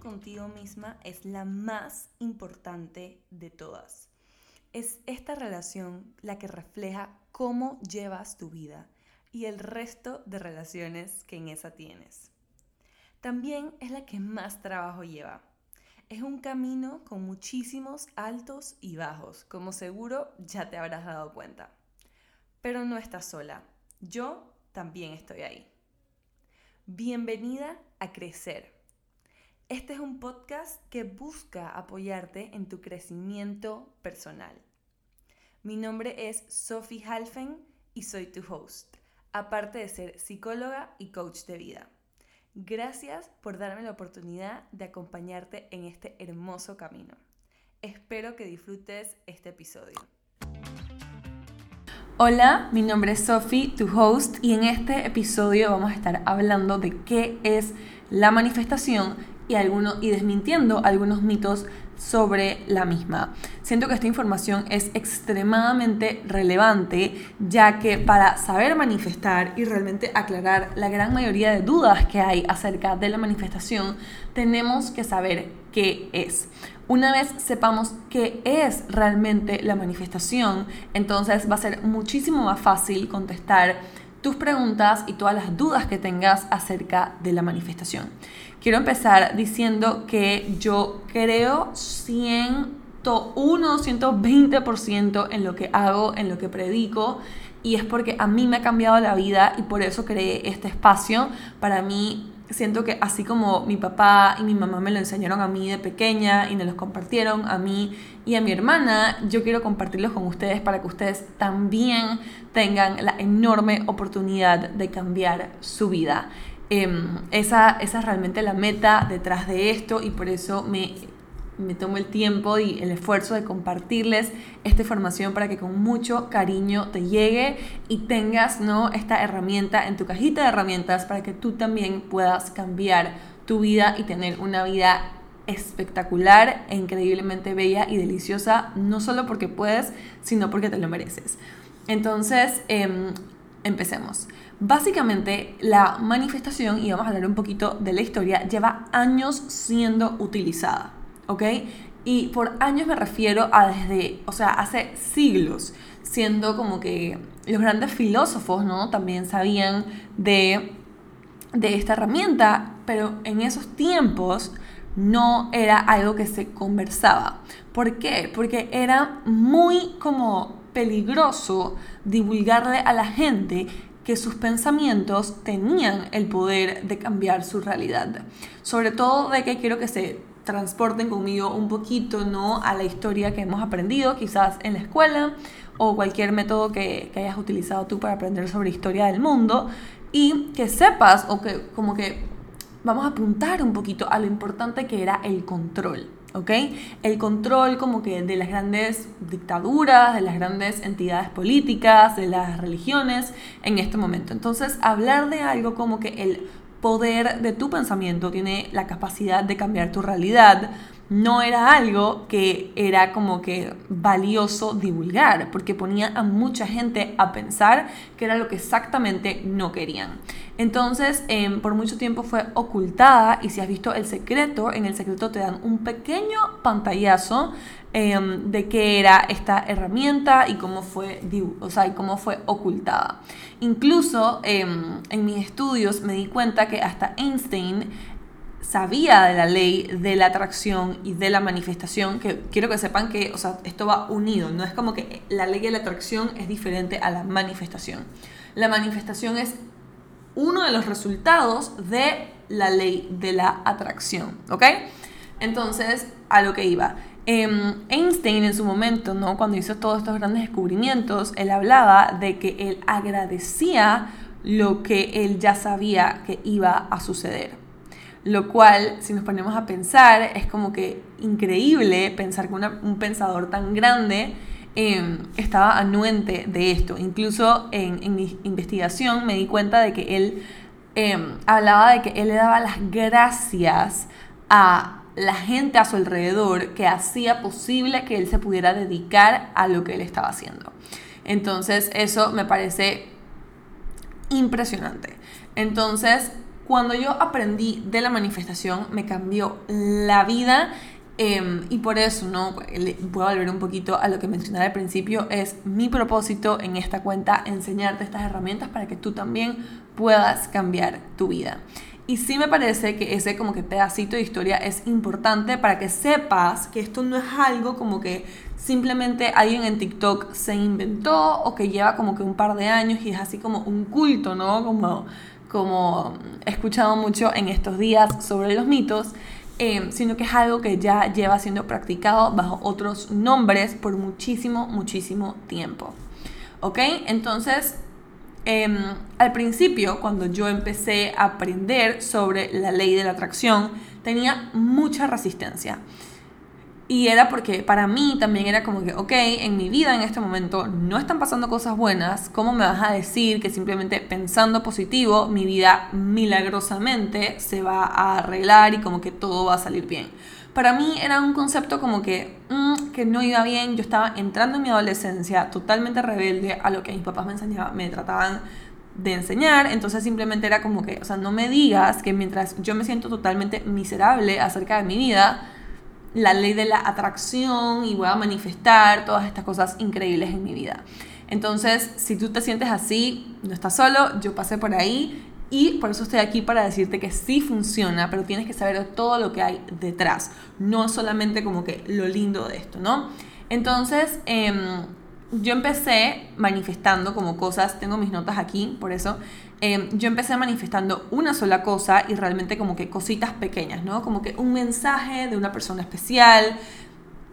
contigo misma es la más importante de todas. Es esta relación la que refleja cómo llevas tu vida y el resto de relaciones que en esa tienes. También es la que más trabajo lleva. Es un camino con muchísimos altos y bajos, como seguro ya te habrás dado cuenta. Pero no estás sola. Yo también estoy ahí. Bienvenida a Crecer. Este es un podcast que busca apoyarte en tu crecimiento personal. Mi nombre es Sophie Halfen y soy tu host, aparte de ser psicóloga y coach de vida. Gracias por darme la oportunidad de acompañarte en este hermoso camino. Espero que disfrutes este episodio. Hola, mi nombre es Sophie, tu host, y en este episodio vamos a estar hablando de qué es la manifestación y, y desmintiendo algunos mitos sobre la misma. Siento que esta información es extremadamente relevante, ya que para saber manifestar y realmente aclarar la gran mayoría de dudas que hay acerca de la manifestación, tenemos que saber qué es. Una vez sepamos qué es realmente la manifestación, entonces va a ser muchísimo más fácil contestar tus preguntas y todas las dudas que tengas acerca de la manifestación. Quiero empezar diciendo que yo creo 101, 120% en lo que hago, en lo que predico, y es porque a mí me ha cambiado la vida y por eso creé este espacio. Para mí siento que así como mi papá y mi mamá me lo enseñaron a mí de pequeña y me los compartieron a mí y a mi hermana, yo quiero compartirlos con ustedes para que ustedes también tengan la enorme oportunidad de cambiar su vida. Em, esa, esa es realmente la meta detrás de esto y por eso me me tomo el tiempo y el esfuerzo de compartirles esta información para que con mucho cariño te llegue y tengas ¿no? esta herramienta en tu cajita de herramientas para que tú también puedas cambiar tu vida y tener una vida espectacular e increíblemente bella y deliciosa, no solo porque puedes, sino porque te lo mereces. Entonces, em, empecemos. Básicamente, la manifestación, y vamos a hablar un poquito de la historia, lleva años siendo utilizada. ¿ok? Y por años me refiero a desde, o sea, hace siglos, siendo como que los grandes filósofos, ¿no? También sabían de, de esta herramienta, pero en esos tiempos no era algo que se conversaba. ¿Por qué? Porque era muy como peligroso divulgarle a la gente que sus pensamientos tenían el poder de cambiar su realidad. Sobre todo de que quiero que se transporten conmigo un poquito ¿no? a la historia que hemos aprendido, quizás en la escuela o cualquier método que, que hayas utilizado tú para aprender sobre historia del mundo y que sepas o que como que vamos a apuntar un poquito a lo importante que era el control. ¿ok? El control como que de las grandes dictaduras, de las grandes entidades políticas, de las religiones en este momento. Entonces, hablar de algo como que el poder de tu pensamiento, tiene la capacidad de cambiar tu realidad, no era algo que era como que valioso divulgar, porque ponía a mucha gente a pensar que era lo que exactamente no querían. Entonces, em, por mucho tiempo fue ocultada y si has visto El Secreto, en El Secreto te dan un pequeño pantallazo em, de qué era esta herramienta y cómo fue, o sea, y cómo fue ocultada. Incluso em, en mis estudios me di cuenta que hasta Einstein sabía de la ley de la atracción y de la manifestación, que quiero que sepan que, o sea, esto va unido, no es como que la ley de la atracción es diferente a la manifestación. La manifestación es de los resultados de la ley de la atracción, ¿ok? Entonces, a lo que iba. Em, Einstein en su momento, ¿no? cuando hizo todos estos grandes descubrimientos, él hablaba de que él agradecía lo que él ya sabía que iba a suceder. Lo cual, si nos ponemos a pensar, es como que increíble pensar que un pensador tan grande em, estaba anuente de esto. Incluso en, mi investigación me di cuenta de que él em, hablaba de que él le daba las gracias a la gente a su alrededor que hacía posible que él se pudiera dedicar a lo que él estaba haciendo. Entonces eso me parece impresionante. Entonces cuando yo aprendí de la manifestación, me cambió la vida. Em, y por eso, ¿no? Voy a volver un poquito a lo que mencionaba al principio. Es mi propósito en esta cuenta enseñarte estas herramientas para que tú también puedas cambiar tu vida. Y sí me parece que ese como que pedacito de historia es importante para que sepas que esto no es algo como que simplemente alguien en TikTok se inventó o que lleva como que un par de años y es así como un culto, ¿no? Como, como he escuchado mucho en estos días sobre los mitos. Eh, sino que es algo que ya lleva siendo practicado bajo otros nombres por muchísimo, muchísimo tiempo. ¿Ok? Entonces, Em, al principio, cuando yo empecé a aprender sobre la ley de la atracción, tenía mucha resistencia. Y era porque para mí también era como que, ok, en mi vida en este momento no están pasando cosas buenas, ¿cómo me vas a decir que simplemente pensando positivo mi vida milagrosamente se va a arreglar y como que todo va a salir bien? para mí era un concepto como que, mm, que no iba bien. Yo estaba entrando en mi adolescencia totalmente rebelde a lo que mis papás me enseñaban, me trataban de enseñar. Entonces simplemente era como que, o sea, no me digas que mientras yo me siento totalmente miserable acerca de mi vida, la ley de la atracción y voy a manifestar todas estas cosas increíbles en mi vida. Entonces, si tú te sientes así, no estás solo, yo pasé por ahí y por eso estoy aquí para decirte que sí funciona, pero tienes que saber todo lo que hay detrás, no solamente como que lo lindo de esto, ¿no? Entonces, em, yo empecé manifestando como cosas, tengo mis notas aquí, por eso, em, yo empecé manifestando una sola cosa y realmente como que cositas pequeñas, ¿no? Como que un mensaje de una persona especial.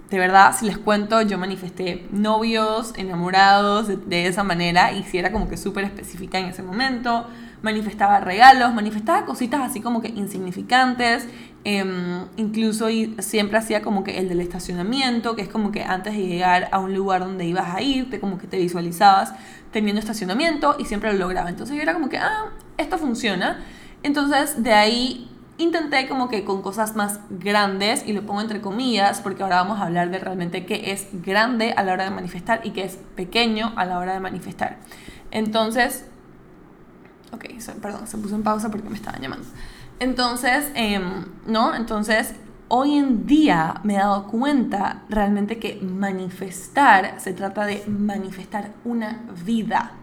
De verdad, si les cuento, yo manifesté novios, enamorados de, de esa manera y si era como que súper específica en ese momento manifestaba regalos, manifestaba cositas así como que insignificantes, em, incluso siempre hacía como que el del estacionamiento, que es como que antes de llegar a un lugar donde ibas a ir, como que te visualizabas teniendo estacionamiento y siempre lo lograba. Entonces yo era como que, ah, esto funciona. Entonces de ahí intenté como que con cosas más grandes, y lo pongo entre comillas, porque ahora vamos a hablar de realmente qué es grande a la hora de manifestar y qué es pequeño a la hora de manifestar. Entonces, Ok, perdón, se puso en pausa porque me estaban llamando. Entonces, em, ¿no? Entonces, hoy en día me he dado cuenta realmente que manifestar se trata de manifestar una vida.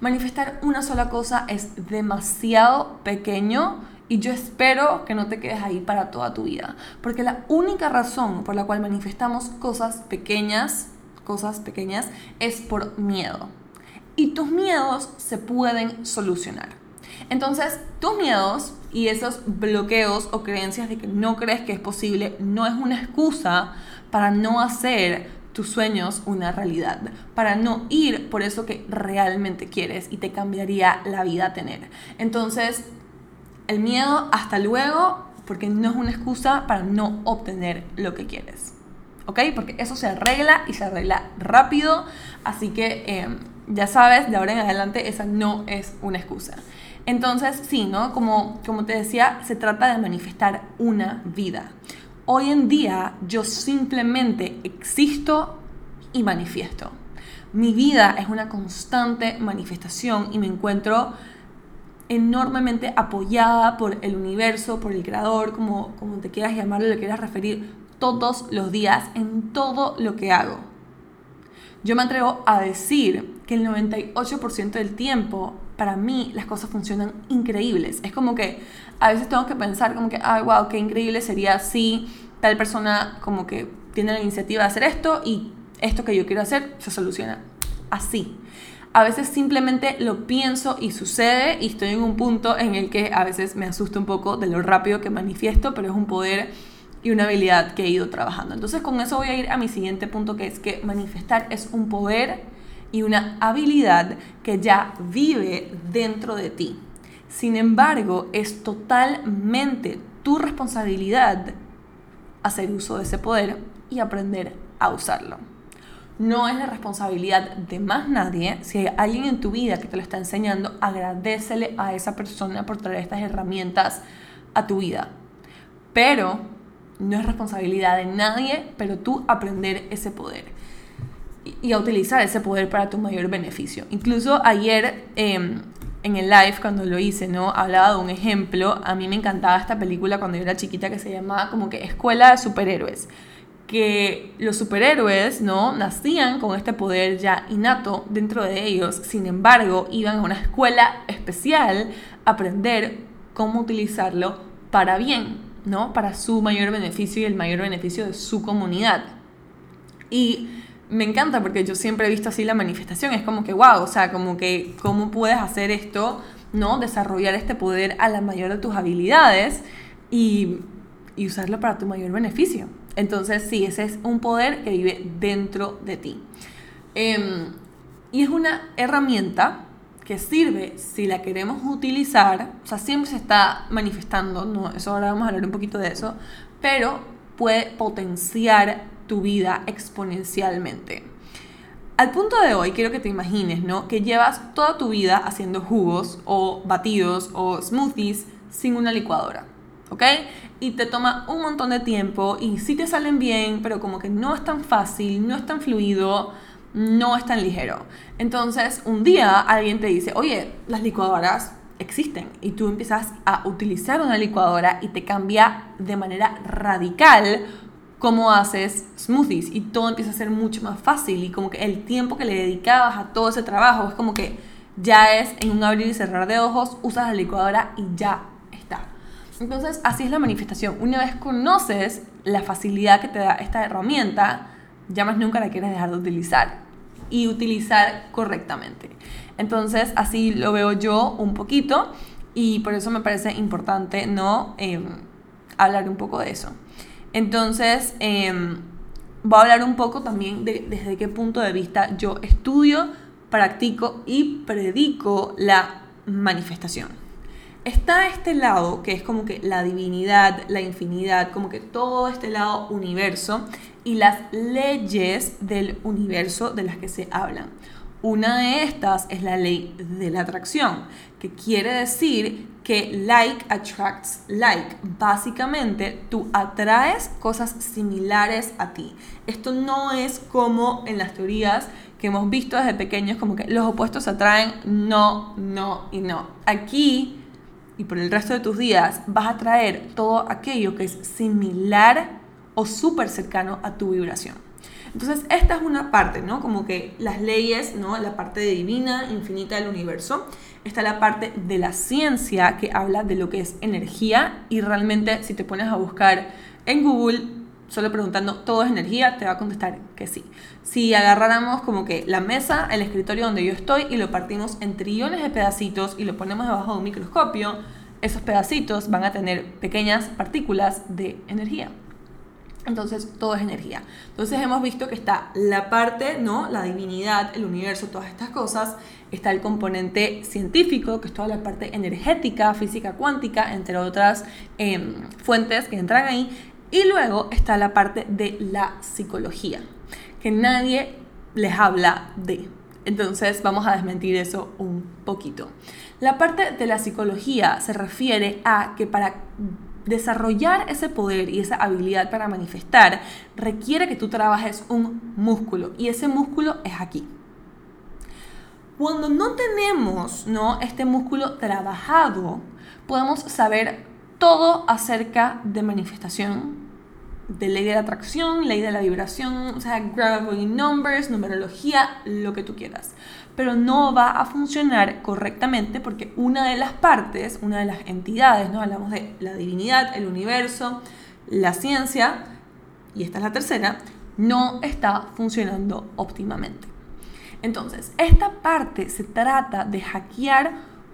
Manifestar una sola cosa es demasiado pequeño y yo espero que no te quedes ahí para toda tu vida. Porque la única razón por la cual manifestamos cosas pequeñas, cosas pequeñas, es por miedo y tus miedos se pueden solucionar. Entonces, tus miedos y esos bloqueos o creencias de que no crees que es posible no es una excusa para no hacer tus sueños una realidad, para no ir por eso que realmente quieres y te cambiaría la vida tener. Entonces, el miedo hasta luego, porque no es una excusa para no obtener lo que quieres. ¿Ok? Porque eso se arregla y se arregla rápido. Así que... Em, ya sabes, de ahora en adelante esa no es una excusa. Entonces, sí, ¿no? Como, como te decía, se trata de manifestar una vida. Hoy en día yo simplemente existo y manifiesto. Mi vida es una constante manifestación y me encuentro enormemente apoyada por el universo, por el creador, como, como te quieras llamarlo, le quieras referir, todos los días en todo lo que hago. Yo me atrevo a decir que el 98% del tiempo, para mí, las cosas funcionan increíbles. Es como que a veces tengo que pensar como que, ay, wow, qué increíble sería si tal persona como que tiene la iniciativa de hacer esto y esto que yo quiero hacer se soluciona así. A veces simplemente lo pienso y sucede y estoy en un punto en el que a veces me asusta un poco de lo rápido que manifiesto, pero es un poder y una habilidad que he ido trabajando. Entonces con eso voy a ir a mi siguiente punto que es que manifestar es un poder y una habilidad que ya vive dentro de ti. Sin embargo, es totalmente tu responsabilidad hacer uso de ese poder y aprender a usarlo. No es la responsabilidad de más nadie. Si hay alguien en tu vida que te lo está enseñando, agradecele a esa persona por traer estas herramientas a tu vida. Pero no es responsabilidad de nadie, pero tú aprender ese poder y a utilizar ese poder para tu mayor beneficio. Incluso ayer em, en el live cuando lo hice, ¿no? Hablaba de un ejemplo. A mí me encantaba esta película cuando yo era chiquita que se llamaba como que Escuela de Superhéroes. Que los superhéroes, ¿no? Nacían con este poder ya innato dentro de ellos. Sin embargo, iban a una escuela especial a aprender cómo utilizarlo para bien, ¿no? Para su mayor beneficio y el mayor beneficio de su comunidad. Y me encanta porque yo siempre he visto así la manifestación, es como que, wow, o sea, como que, ¿cómo puedes hacer esto? ¿No? Desarrollar este poder a la mayor de tus habilidades y, y usarlo para tu mayor beneficio. Entonces, sí, ese es un poder que vive dentro de ti. Em, y es una herramienta que sirve si la queremos utilizar, o sea, siempre se está manifestando, ¿no? Eso ahora vamos a hablar un poquito de eso, pero puede potenciar tu vida exponencialmente. Al punto de hoy, quiero que te imagines, ¿no? Que llevas toda tu vida haciendo jugos o batidos o smoothies sin una licuadora, ¿ok? Y te toma un montón de tiempo y sí te salen bien, pero como que no es tan fácil, no es tan fluido, no es tan ligero. Entonces, un día alguien te dice, oye, las licuadoras existen y tú empiezas a utilizar una licuadora y te cambia de manera radical cómo haces smoothies y todo empieza a ser mucho más fácil y como que el tiempo que le dedicabas a todo ese trabajo es como que ya es en un abrir y cerrar de ojos, usas la licuadora y ya está. Entonces así es la manifestación. Una vez conoces la facilidad que te da esta herramienta, ya más nunca la quieres dejar de utilizar y utilizar correctamente. Entonces así lo veo yo un poquito y por eso me parece importante no em, hablar un poco de eso. Entonces, em, voy a hablar un poco también de desde qué punto de vista yo estudio, practico y predico la manifestación. Está este lado que es como que la divinidad, la infinidad, como que todo este lado universo y las leyes del universo de las que se hablan. Una de estas es la ley de la atracción, que quiere decir que like attracts like. Básicamente, tú atraes cosas similares a ti. Esto no es como en las teorías que hemos visto desde pequeños, como que los opuestos atraen, no, no y no. Aquí y por el resto de tus días vas a traer todo aquello que es similar o súper cercano a tu vibración. Entonces, esta es una parte, ¿no? Como que las leyes, ¿no? La parte divina, infinita del universo. Está la parte de la ciencia que habla de lo que es energía y realmente si te pones a buscar en Google solo preguntando todo es energía, te va a contestar que sí. Si agarráramos como que la mesa, el escritorio donde yo estoy y lo partimos en trillones de pedacitos y lo ponemos debajo de un microscopio, esos pedacitos van a tener pequeñas partículas de energía. Entonces todo es energía. Entonces hemos visto que está la parte, ¿no? La divinidad, el universo, todas estas cosas. Está el componente científico, que es toda la parte energética, física cuántica, entre otras em, fuentes que entran ahí. Y luego está la parte de la psicología, que nadie les habla de. Entonces vamos a desmentir eso un poquito. La parte de la psicología se refiere a que para desarrollar ese poder y esa habilidad para manifestar requiere que tú trabajes un músculo y ese músculo es aquí. Cuando no tenemos ¿no? este músculo trabajado, podemos saber todo acerca de manifestación, de ley de la atracción, ley de la vibración, o sea, gravity numbers, numerología, lo que tú quieras. Pero no va a funcionar correctamente porque una de las partes, una de las entidades, ¿no? Hablamos de la divinidad, el universo, la ciencia, y esta es la tercera, no está funcionando óptimamente. Entonces, esta parte se trata de hackear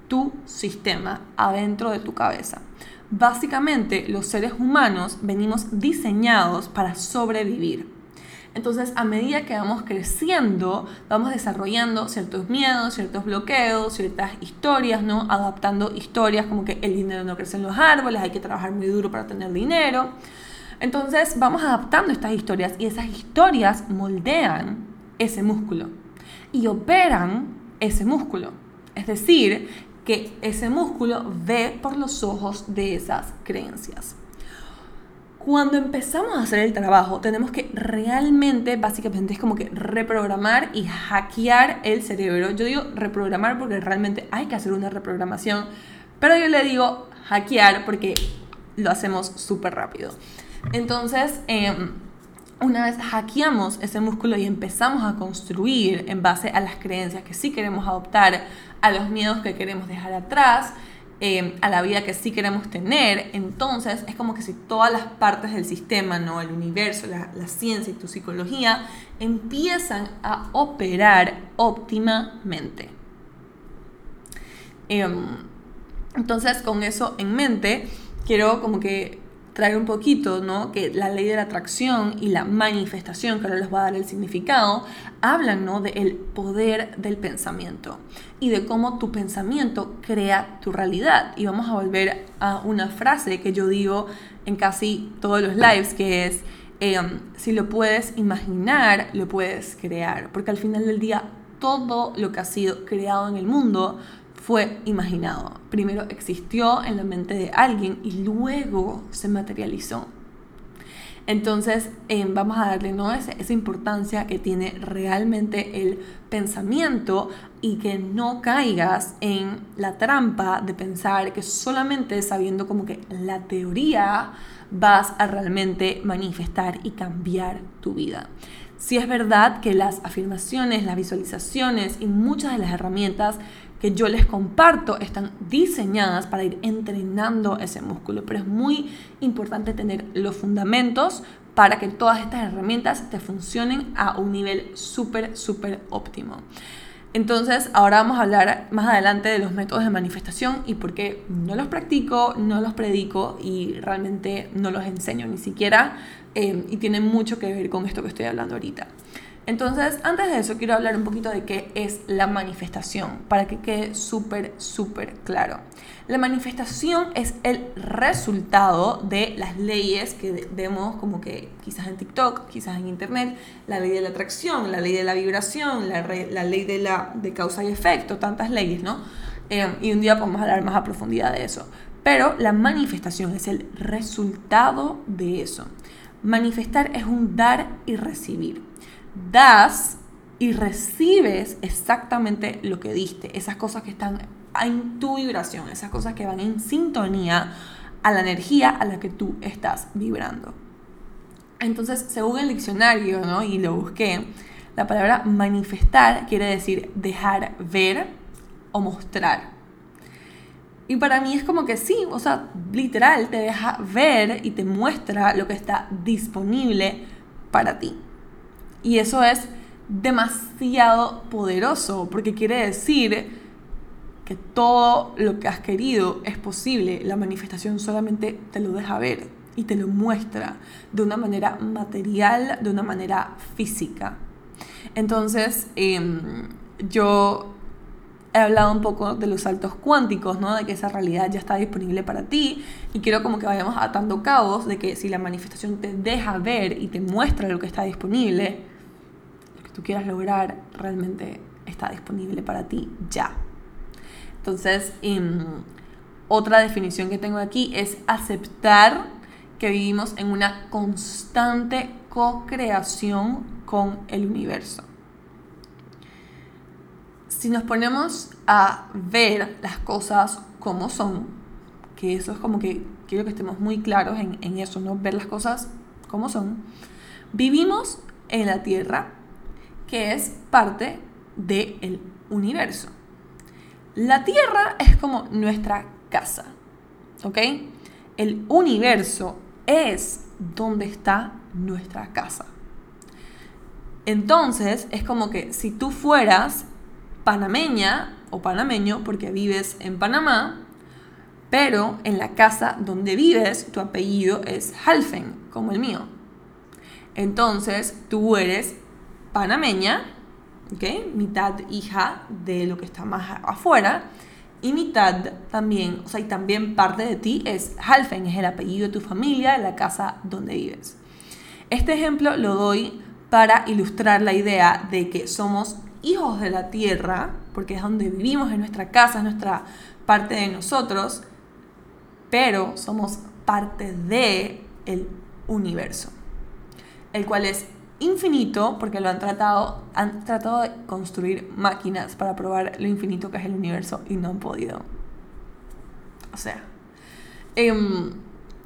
tu sistema adentro de tu cabeza. Básicamente, los seres humanos venimos diseñados para sobrevivir. Entonces, a medida que vamos creciendo, vamos desarrollando ciertos miedos, ciertos bloqueos, ciertas historias, ¿no? Adaptando historias como que el dinero no crece en los árboles, hay que trabajar muy duro para tener dinero. Entonces, vamos adaptando estas historias y esas historias moldean ese músculo y operan ese músculo. Es decir, que ese músculo ve por los ojos de esas creencias. Cuando empezamos a hacer el trabajo, tenemos que realmente, básicamente, es como que reprogramar y hackear el cerebro. Yo digo reprogramar porque realmente hay que hacer una reprogramación, pero yo le digo hackear porque lo hacemos súper rápido. Entonces, em, una vez hackeamos ese músculo y empezamos a construir en base a las creencias que sí queremos adoptar, a los miedos que queremos dejar atrás, em, a la vida que sí queremos tener, entonces es como que si todas las partes del sistema, ¿no? el universo, la, ciencia y tu psicología empiezan a operar óptimamente. Em, entonces, con eso en mente, quiero como que traer un poquito, ¿no? Que la ley de la atracción y la manifestación, que ahora les voy a dar el significado, hablan, ¿no? Del poder del pensamiento y de cómo tu pensamiento crea tu realidad. Y vamos a volver a una frase que yo digo en casi todos los lives, que es, em, si lo puedes imaginar, lo puedes crear. Porque al final del día, todo lo que ha sido creado en el mundo fue imaginado. Primero existió en la mente de alguien y luego se materializó. Entonces em, vamos a darle ¿no? esa, esa importancia que tiene realmente el pensamiento y que no caigas en la trampa de pensar que solamente sabiendo como que la teoría vas a realmente manifestar y cambiar tu vida. Si es verdad que las afirmaciones, las visualizaciones y muchas de las herramientas que yo les comparto están diseñadas para ir entrenando ese músculo, pero es muy importante tener los fundamentos para que todas estas herramientas te funcionen a un nivel súper, súper óptimo. Entonces, ahora vamos a hablar más adelante de los métodos de manifestación y por qué no los practico, no los predico y realmente no los enseño ni siquiera. Eh, y tiene mucho que ver con esto que estoy hablando ahorita. Entonces, antes de eso, quiero hablar un poquito de qué es la manifestación, para que quede súper, súper claro. La manifestación es el resultado de las leyes que vemos como que quizás en TikTok, quizás en Internet, la ley de la atracción, la ley de la vibración, la, ley de, la, de causa y efecto, tantas leyes, ¿no? Eh, y un día podemos hablar más a profundidad de eso. Pero la manifestación es el resultado de eso. Manifestar es un dar y recibir das y recibes exactamente lo que diste, esas cosas que están en tu vibración, esas cosas que van en sintonía a la energía a la que tú estás vibrando. Entonces, según el diccionario, ¿no? y lo busqué, la palabra manifestar quiere decir dejar ver o mostrar. Y para mí es como que sí, o sea, literal, te deja ver y te muestra lo que está disponible para ti. Y eso es demasiado poderoso porque quiere decir que todo lo que has querido es posible. La manifestación solamente te lo deja ver y te lo muestra de una manera material, de una manera física. Entonces, em, yo he hablado un poco de los saltos cuánticos, ¿no? De que esa realidad ya está disponible para ti y quiero como que vayamos atando cabos de que si la manifestación te deja ver y te muestra lo que está disponible, tú quieras lograr realmente está disponible para ti ya. Entonces, em, otra definición que tengo aquí es aceptar que vivimos en una constante co-creación con el universo. Si nos ponemos a ver las cosas como son, que eso es como que quiero que estemos muy claros en, en eso, ¿no? Ver las cosas como son. Vivimos en la Tierra que es parte del universo. La Tierra es como nuestra casa, ¿ok? El universo es donde está nuestra casa. Entonces, es como que si tú fueras panameña o panameño, porque vives en Panamá, pero en la casa donde vives, tu apellido es Halfen, como el mío. Entonces, tú eres panameña, ¿okay? mitad hija de lo que está más afuera, y mitad también, o sea, y también parte de ti es Halfen, es el apellido de tu familia, de la casa donde vives. Este ejemplo lo doy para ilustrar la idea de que somos hijos de la tierra, porque es donde vivimos, en nuestra casa, es nuestra parte de nosotros, pero somos parte de el universo, el cual es infinito porque lo han tratado, han tratado de construir máquinas para probar lo infinito que es el universo y no han podido. O sea, em,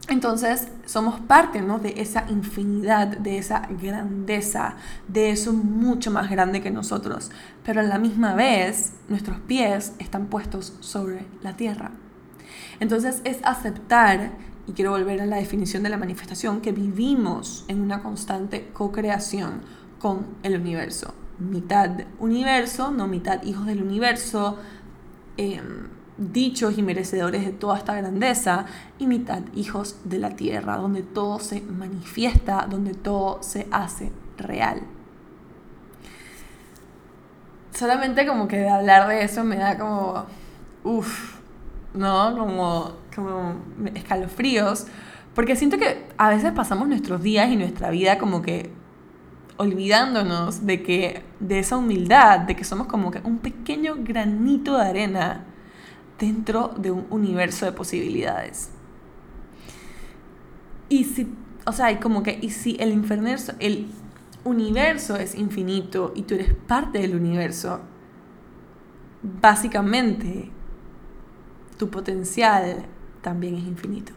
entonces somos parte ¿no? de esa infinidad, de esa grandeza, de eso mucho más grande que nosotros. Pero a la misma vez nuestros pies están puestos sobre la tierra. Entonces es aceptar y quiero volver a la definición de la manifestación, que vivimos en una constante co-creación con el universo. Mitad universo, no mitad hijos del universo, em, dichos y merecedores de toda esta grandeza, y mitad hijos de la tierra, donde todo se manifiesta, donde todo se hace real. Solamente como que de hablar de eso me da como, uff, ¿no? Como, como escalofríos, porque siento que a veces pasamos nuestros días y nuestra vida como que olvidándonos de que de esa humildad, de que somos como que un pequeño granito de arena dentro de un universo de posibilidades. Y si, o sea, como que y si el el universo es infinito y tú eres parte del universo, básicamente tu potencial también es infinito.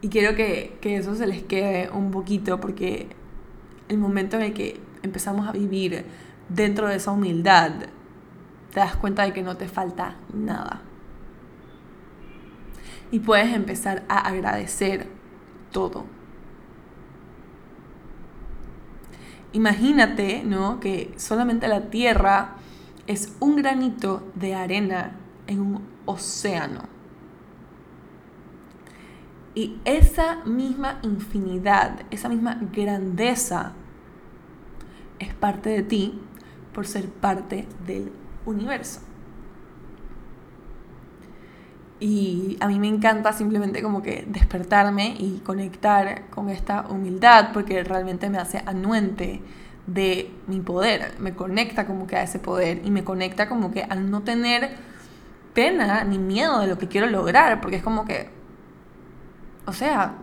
Y quiero que, eso se les quede un poquito porque el momento en el que empezamos a vivir dentro de esa humildad, te das cuenta de que no te falta nada. Y puedes empezar a agradecer todo. Imagínate, ¿no? Que solamente la tierra es un granito de arena en un océano. Y esa misma infinidad, esa misma grandeza es parte de ti por ser parte del universo. Y a mí me encanta simplemente como que despertarme y conectar con esta humildad porque realmente me hace anuente de mi poder, me conecta como que a ese poder y me conecta como que al no tener pena ni miedo de lo que quiero lograr, porque es como que, o sea,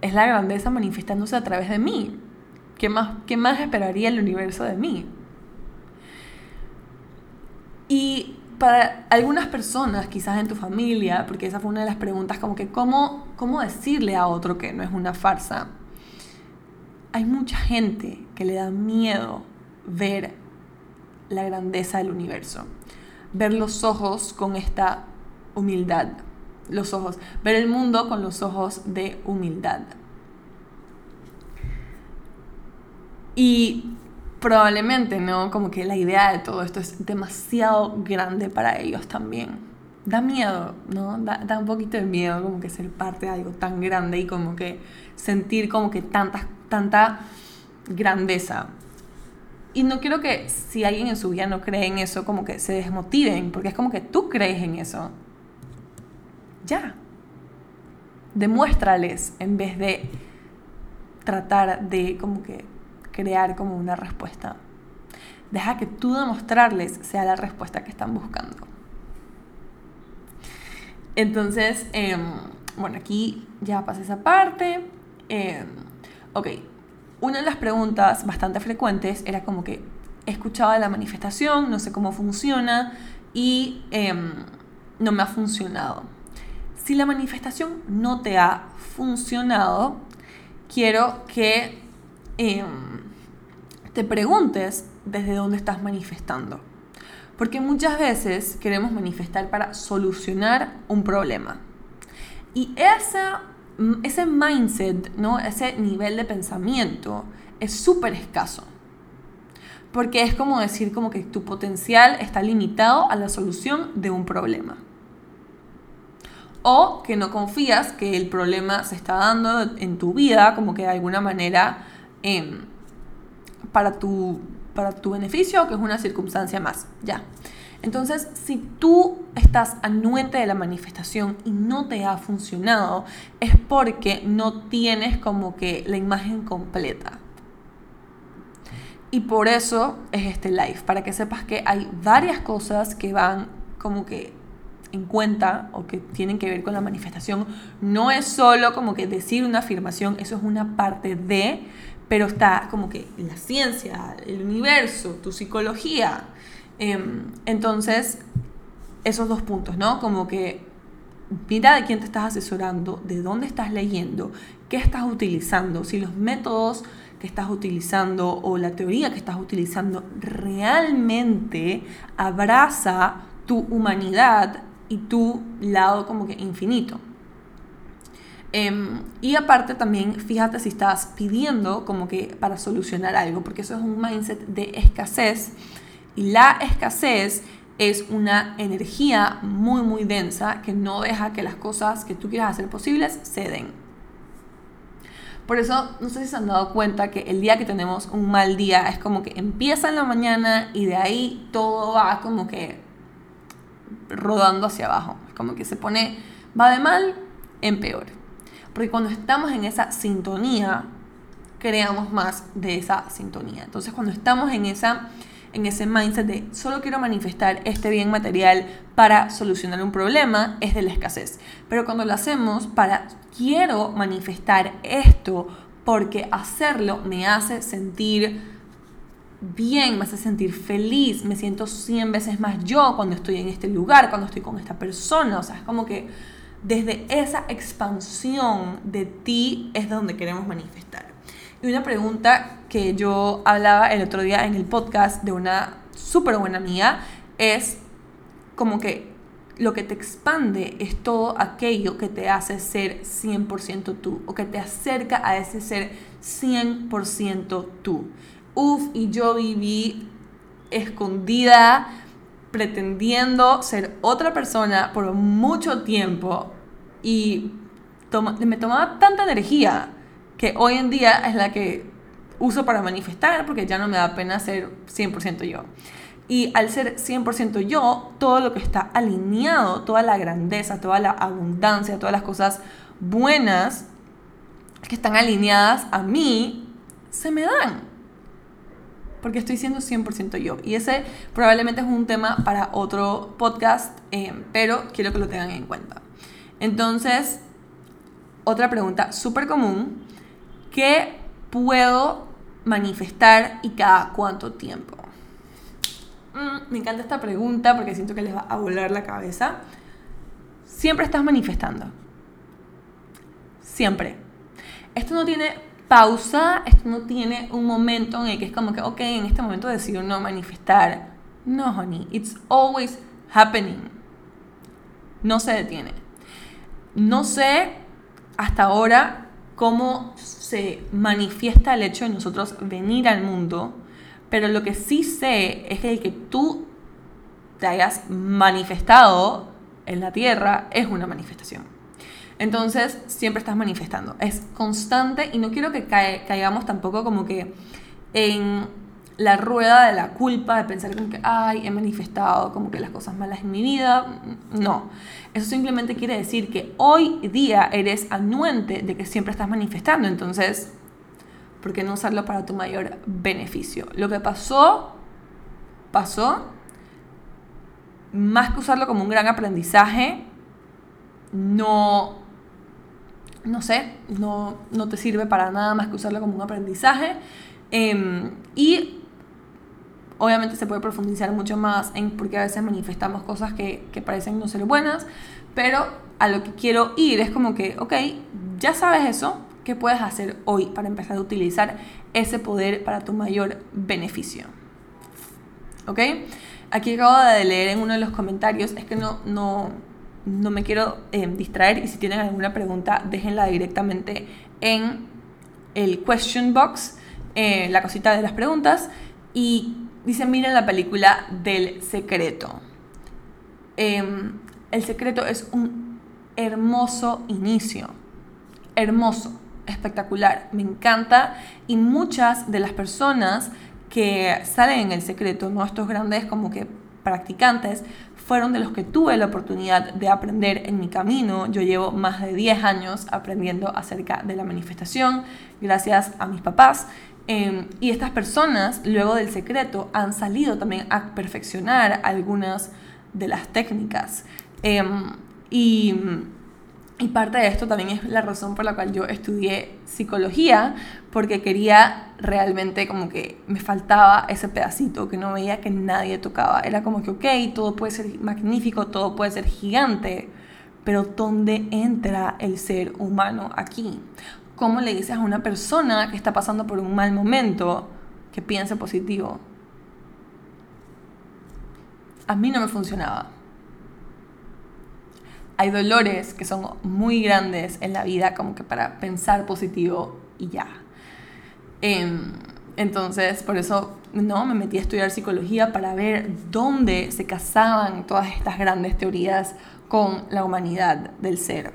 es la grandeza manifestándose a través de mí. ¿Qué más, qué más esperaría el universo de mí? Y para algunas personas, quizás en tu familia, porque esa fue una de las preguntas, como que cómo, cómo decirle a otro que no es una farsa hay mucha gente que le da miedo ver la grandeza del universo, ver los ojos con esta humildad, los ojos, ver el mundo con los ojos de humildad. Y probablemente, ¿no? Como que la idea de todo esto es demasiado grande para ellos también. Da miedo, ¿no? Da, da un poquito de miedo como que ser parte de algo tan grande y como que sentir como que tantas tanta grandeza. Y no quiero que si alguien en su vida no cree en eso, como que se desmotiven, porque es como que tú crees en eso. Ya. Demuéstrales en vez de tratar de como que crear como una respuesta. Deja que tú demostrarles sea la respuesta que están buscando. Entonces, em, bueno, aquí ya pasé esa parte. Eh, ok, una de las preguntas bastante frecuentes era como que he escuchado de la manifestación, no sé cómo funciona y em, no me ha funcionado. Si la manifestación no te ha funcionado, quiero que em, te preguntes desde dónde estás manifestando. Porque muchas veces queremos manifestar para solucionar un problema. Y esa ese mindset, ¿no? ese nivel de pensamiento es súper escaso. Porque es como decir como que tu potencial está limitado a la solución de un problema. O que no confías que el problema se está dando en tu vida como que de alguna manera em, para, tu, para tu beneficio, que es una circunstancia más. Ya. Entonces, si tú estás anuente de la manifestación y no te ha funcionado, es porque no tienes como que la imagen completa. Y por eso es este live, para que sepas que hay varias cosas que van como que en cuenta o que tienen que ver con la manifestación no es solo como que decir una afirmación, eso es una parte de, pero está como que la ciencia, el universo, tu psicología. Em, entonces, esos dos puntos, ¿no? Como que mira de quién te estás asesorando, de dónde estás leyendo, qué estás utilizando, si los métodos que estás utilizando o la teoría que estás utilizando realmente abraza tu humanidad y tu lado como que infinito. Em, y aparte también fíjate si estás pidiendo como que para solucionar algo, porque eso es un mindset de escasez. Y la escasez es una energía muy muy densa que no deja que las cosas que tú quieras hacer posibles se den. Por eso, no sé si se han dado cuenta que el día que tenemos un mal día es como que empieza en la mañana y de ahí todo va como que rodando hacia abajo. Como que se pone, va de mal en peor. Porque cuando estamos en esa sintonía, creamos más de esa sintonía. Entonces cuando estamos en, esa, en ese mindset de solo quiero manifestar este bien material para solucionar un problema, es de la escasez. Pero cuando lo hacemos para quiero manifestar esto porque hacerlo me hace sentir bien, me hace sentir feliz, me siento 100 veces más yo cuando estoy en este lugar, cuando estoy con esta persona, o sea, es como que desde esa expansión de ti es donde queremos manifestar. Y una pregunta que yo hablaba el otro día en el podcast de una súper buena amiga es como que lo que te expande es todo aquello que te hace ser 100% tú o que te acerca a ese ser 100% tú. Uff, y yo viví escondida, pretendiendo ser otra persona por mucho tiempo y me tomaba tanta energía que hoy en día es la que uso para manifestar porque ya no me da pena ser 100% yo. Y al ser 100% yo, todo lo que está alineado, toda la grandeza, toda la abundancia, todas las cosas buenas que están alineadas a mí, se me dan porque estoy siendo 100% yo. Y ese probablemente es un tema para otro podcast, eh, pero quiero que lo tengan en cuenta. Entonces, otra pregunta súper común, ¿qué puedo manifestar y cada cuánto tiempo? Mm, me encanta esta pregunta porque siento que les va a volar la cabeza. Siempre estás manifestando. Siempre. Esto no tiene pausa, esto no tiene un momento en el que es como que, ok, en este momento decido no manifestar. No, honey, it's always happening. No se detiene. No sé hasta ahora cómo se manifiesta el hecho de nosotros venir al mundo, pero lo que sí sé es que el que tú te hayas manifestado en la tierra es una manifestación. Entonces, siempre estás manifestando. Es constante y no quiero que caigamos tampoco como que en la rueda de la culpa, de pensar como que, ay, he manifestado como que las cosas malas en mi vida. No. Eso simplemente quiere decir que hoy día eres anuente de que siempre estás manifestando. Entonces, ¿por qué no usarlo para tu mayor beneficio? Lo que pasó, pasó. Más que usarlo como un gran aprendizaje, no no sé, no, te sirve para nada más que usarlo como un aprendizaje. Em, y obviamente se puede profundizar mucho más en porque a veces manifestamos cosas que, que, parecen no ser buenas, pero a lo que quiero ir es como que, ok, ya sabes eso, ¿qué puedes hacer hoy para empezar a utilizar ese poder para tu mayor beneficio? ¿Ok? Aquí acabo de leer en uno de los comentarios, es que no, no, no me quiero eh, distraer y si tienen alguna pregunta déjenla directamente en el question box, eh, la cosita de las preguntas y dicen miren la película del secreto. Em, el secreto es un hermoso inicio, hermoso, espectacular, me encanta y muchas de las personas que salen en el secreto, no estos grandes como que practicantes, fueron de los que tuve la oportunidad de aprender en mi camino. Yo llevo más de 10 años aprendiendo acerca de la manifestación gracias a mis papás. Em, y estas personas, luego del secreto, han salido también a perfeccionar algunas de las técnicas. Em, y, y parte de esto también es la razón por la cual yo estudié psicología, porque quería realmente como que me faltaba ese pedacito que no veía que nadie tocaba. Era como que, ok, todo puede ser magnífico, todo puede ser gigante, pero ¿dónde entra el ser humano aquí? ¿Cómo le dices a una persona que está pasando por un mal momento que piense positivo? A mí no me funcionaba. Hay dolores que son muy grandes en la vida como que para pensar positivo y ya. Em, entonces, por eso no me metí a estudiar psicología para ver dónde se casaban todas estas grandes teorías con la humanidad del ser.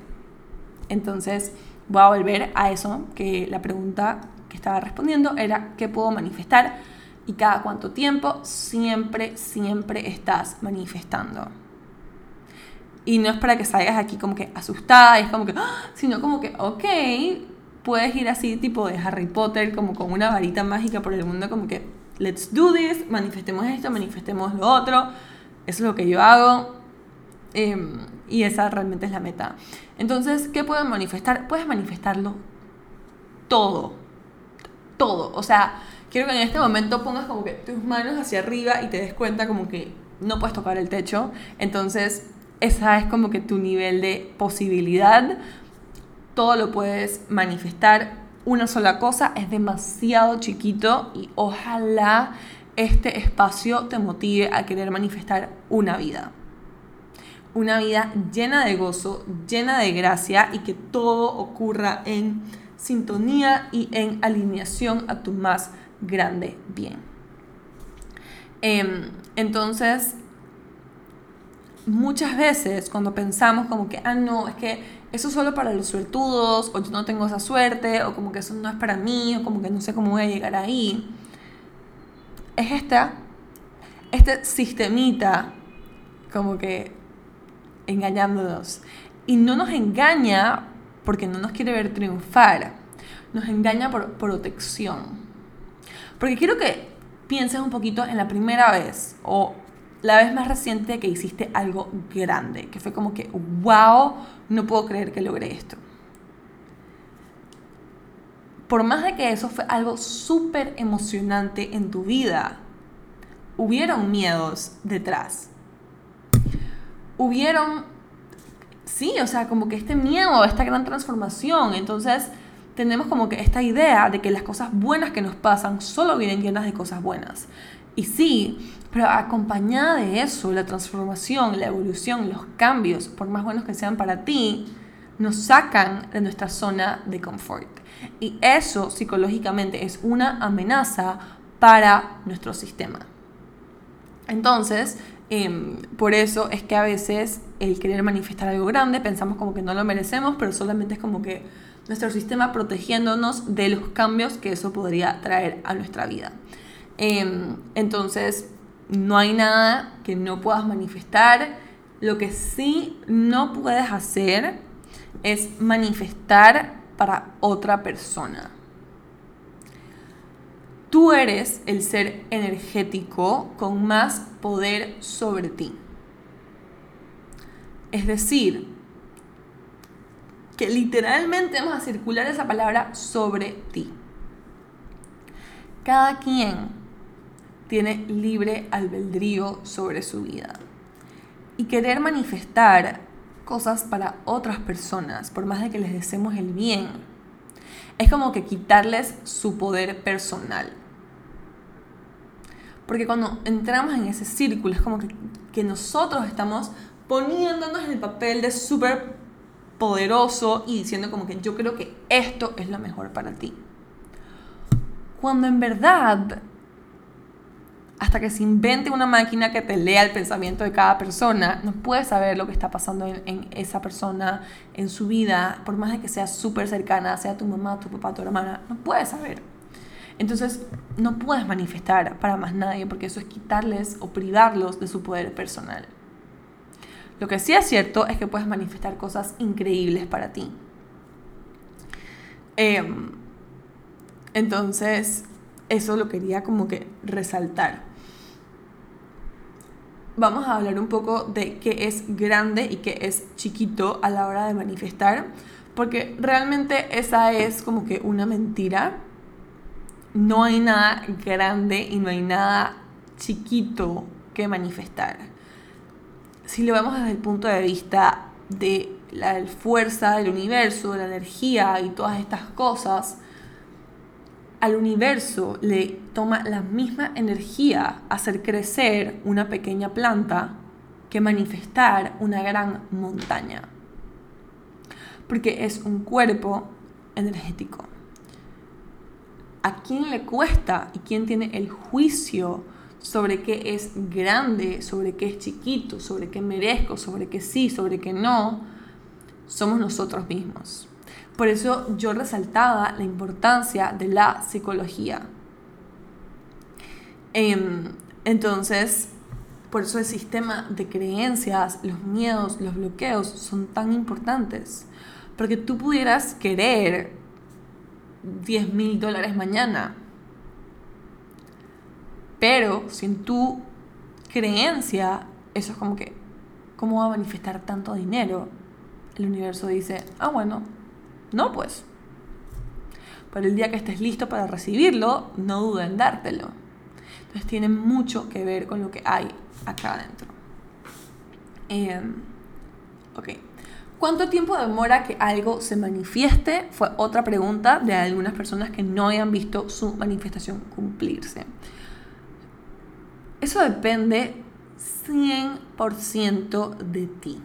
Entonces, voy a volver a eso, que la pregunta que estaba respondiendo era ¿qué puedo manifestar? Y cada cuánto tiempo siempre, siempre estás manifestando. Y no es para que salgas aquí como que asustada, es como que, ¡ah! sino como que, ok, puedes ir así tipo de Harry Potter, como con una varita mágica por el mundo, como que, let's do this, manifestemos esto, manifestemos lo otro. Eso es lo que yo hago. Em, y esa realmente es la meta. Entonces, ¿qué puedes manifestar? Puedes manifestarlo todo. Todo. O sea, quiero que en este momento pongas como que tus manos hacia arriba y te des cuenta como que no puedes tocar el techo. Entonces, esa es como que tu nivel de posibilidad. Todo lo puedes manifestar. Una sola cosa es demasiado chiquito y ojalá este espacio te motive a querer manifestar una vida una vida llena de gozo, llena de gracia y que todo ocurra en sintonía y en alineación a tu más grande bien. Em, entonces, muchas veces cuando pensamos como que, ah, no, es que eso es solo para los suertudos, o yo no tengo esa suerte, o como que eso no es para mí, o como que no sé cómo voy a llegar ahí, es esta, este sistemita como que engañándonos. Y no nos engaña porque no nos quiere ver triunfar, nos engaña por protección. Porque quiero que pienses un poquito en la primera vez o la vez más reciente que hiciste algo grande, que fue como que, wow, no puedo creer que logré esto. Por más de que eso fue algo súper emocionante en tu vida, hubieron miedos detrás hubieron, sí, o sea, como que este miedo, esta gran transformación. Entonces, tenemos como que esta idea de que las cosas buenas que nos pasan solo vienen llenas de cosas buenas. Y sí, pero acompañada de eso, la transformación, la evolución, los cambios, por más buenos que sean para ti, nos sacan de nuestra zona de confort. Y eso psicológicamente es una amenaza para nuestro sistema. Entonces, Em, por eso es que a veces el querer manifestar algo grande pensamos como que no lo merecemos, pero solamente es como que nuestro sistema protegiéndonos de los cambios que eso podría traer a nuestra vida. Em, entonces, no hay nada que no puedas manifestar. Lo que sí no puedes hacer es manifestar para otra persona. Tú eres el ser energético con más poder sobre ti. Es decir, que literalmente vamos a circular esa palabra sobre ti. Cada quien tiene libre albedrío sobre su vida. Y querer manifestar cosas para otras personas, por más de que les deseemos el bien, es como que quitarles su poder personal. Porque cuando entramos en ese círculo es como que, nosotros estamos poniéndonos en el papel de súper poderoso y diciendo como que yo creo que esto es lo mejor para ti. Cuando en verdad, hasta que se invente una máquina que te lea el pensamiento de cada persona, no puedes saber lo que está pasando en, en esa persona, en su vida, por más de que sea súper cercana, sea tu mamá, tu papá, tu hermana, no puedes saber. Entonces, no puedes manifestar para más nadie porque eso es quitarles o privarlos de su poder personal. Lo que sí es cierto es que puedes manifestar cosas increíbles para ti. Em, entonces, eso lo quería como que resaltar. vamos a hablar un poco de qué es grande y qué es chiquito a la hora de manifestar, porque realmente esa es como que una mentira. No hay nada grande y no hay nada chiquito que manifestar. Si lo vemos desde el punto de vista de la fuerza del universo, la energía y todas estas cosas, al universo le toma la misma energía hacer crecer una pequeña planta que manifestar una gran montaña. Porque es un cuerpo energético. ¿A quién le cuesta y quién tiene el juicio sobre qué es grande, sobre qué es chiquito, sobre qué merezco, sobre qué sí, sobre qué no? Somos nosotros mismos. Por eso yo resaltaba la importancia de la psicología. Em, entonces, por eso el sistema de creencias, los miedos, los bloqueos son tan importantes. Porque tú pudieras querer 10 mil dólares mañana, pero sin tu creencia, eso es como que, ¿cómo va a manifestar tanto dinero? El universo dice, ah, bueno, no, pues. Pero el día que estés listo para recibirlo, no duda en dártelo. Entonces tiene mucho que ver con lo que hay acá adentro. Em, ok. ¿Cuánto tiempo demora que algo se manifieste? Fue otra pregunta de algunas personas que no hayan visto su manifestación cumplirse. Eso depende 100% de ti.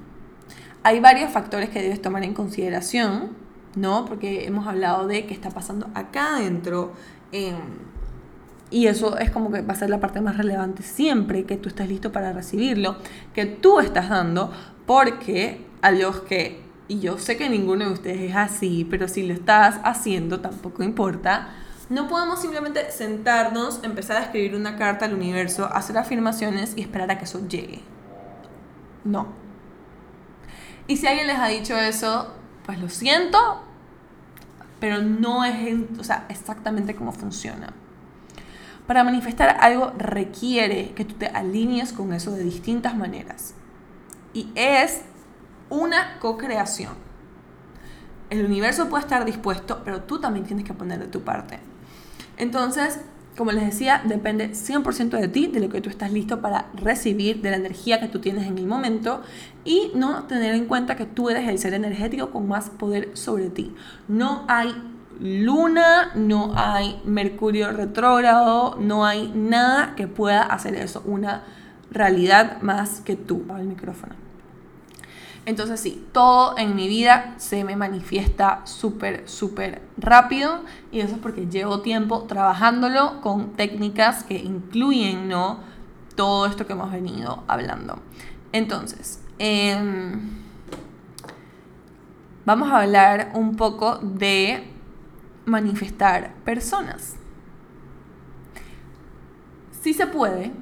Hay varios factores que debes tomar en consideración ¿no? Porque hemos hablado de qué está pasando acá adentro. y eso es como que va a ser la parte más relevante siempre, que tú estés listo para recibirlo, que tú estás dando, porque a los que, y yo sé que ninguno de ustedes es así, pero si lo estás haciendo tampoco importa, no podemos simplemente sentarnos, empezar a escribir una carta al universo, hacer afirmaciones y esperar a que eso llegue. No. Y si alguien les ha dicho eso, pues lo siento, pero no es exactamente cómo funciona. Para manifestar algo requiere que tú te alinees con eso de distintas maneras. Y es una co-creación. El universo puede estar dispuesto, pero tú también tienes que poner de tu parte. Entonces, como les decía, depende 100% de ti, de lo que tú estás listo para recibir, de la energía que tú tienes en el momento y no tener en cuenta que tú eres el ser energético con más poder sobre ti. No hay luna, no hay mercurio retrógrado, no hay nada que pueda hacer eso una realidad más que tú. El micrófono. Entonces sí, todo en mi vida se me manifiesta súper, súper rápido y eso es porque llevo tiempo trabajándolo con técnicas que incluyen ¿no? todo esto que hemos venido hablando. Entonces, em, vamos a hablar un poco de manifestar personas. Sí se puede,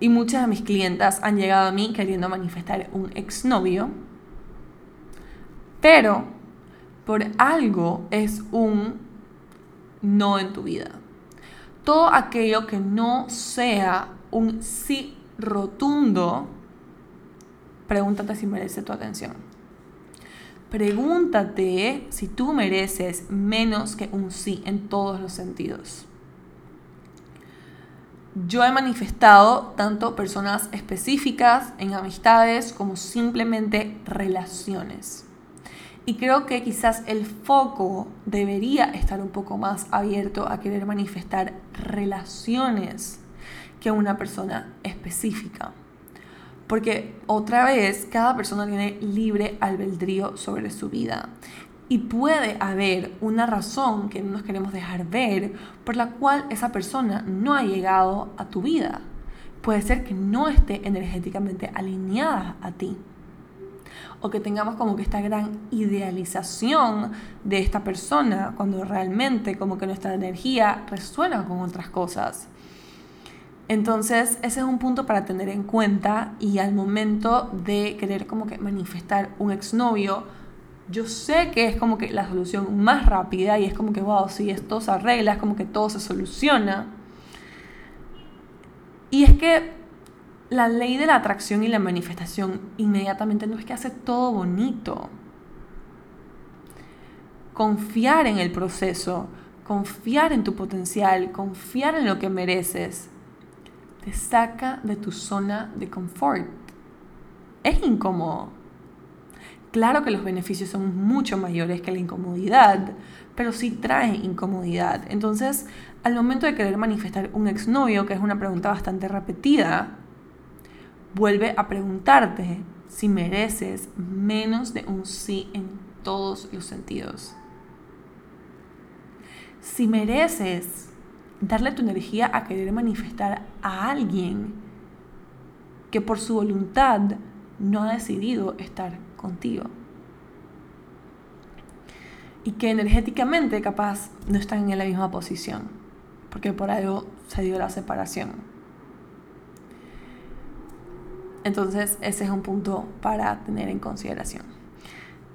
y muchas de mis clientas han llegado a mí queriendo manifestar un exnovio, pero por algo es un no en tu vida. Todo aquello que no sea un sí rotundo, pregúntate si merece tu atención. Pregúntate si tú mereces menos que un sí en todos los sentidos yo he manifestado tanto personas específicas en amistades como simplemente relaciones. Y creo que quizás el foco debería estar un poco más abierto a querer manifestar relaciones que una persona específica. Porque otra vez, cada persona tiene libre albedrío sobre su vida. Y puede haber una razón que no nos queremos dejar ver por la cual esa persona no ha llegado a tu vida. Puede ser que no esté energéticamente alineada a ti. O que tengamos como que esta gran idealización de esta persona cuando realmente como que nuestra energía resuena con otras cosas. Entonces, ese es un punto para tener en cuenta y al momento de querer como que manifestar un exnovio, yo sé que es como que la solución más rápida y es como que, wow, si esto se arregla, es como que todo se soluciona. Y es que la ley de la atracción y la manifestación inmediatamente no es que hace todo bonito. Confiar en el proceso, confiar en tu potencial, confiar en lo que mereces, te saca de tu zona de confort. Es incómodo. Claro que los beneficios son mucho mayores que la incomodidad, pero sí trae incomodidad. Entonces, al momento de querer manifestar un exnovio, que es una pregunta bastante repetida, vuelve a preguntarte si mereces menos de un sí en todos los sentidos. Si mereces darle tu energía a querer manifestar a alguien que por su voluntad no ha decidido estar contigo. Y que energéticamente capaz no están en la misma posición, porque por algo se dio la separación. Entonces ese es un punto para tener en consideración.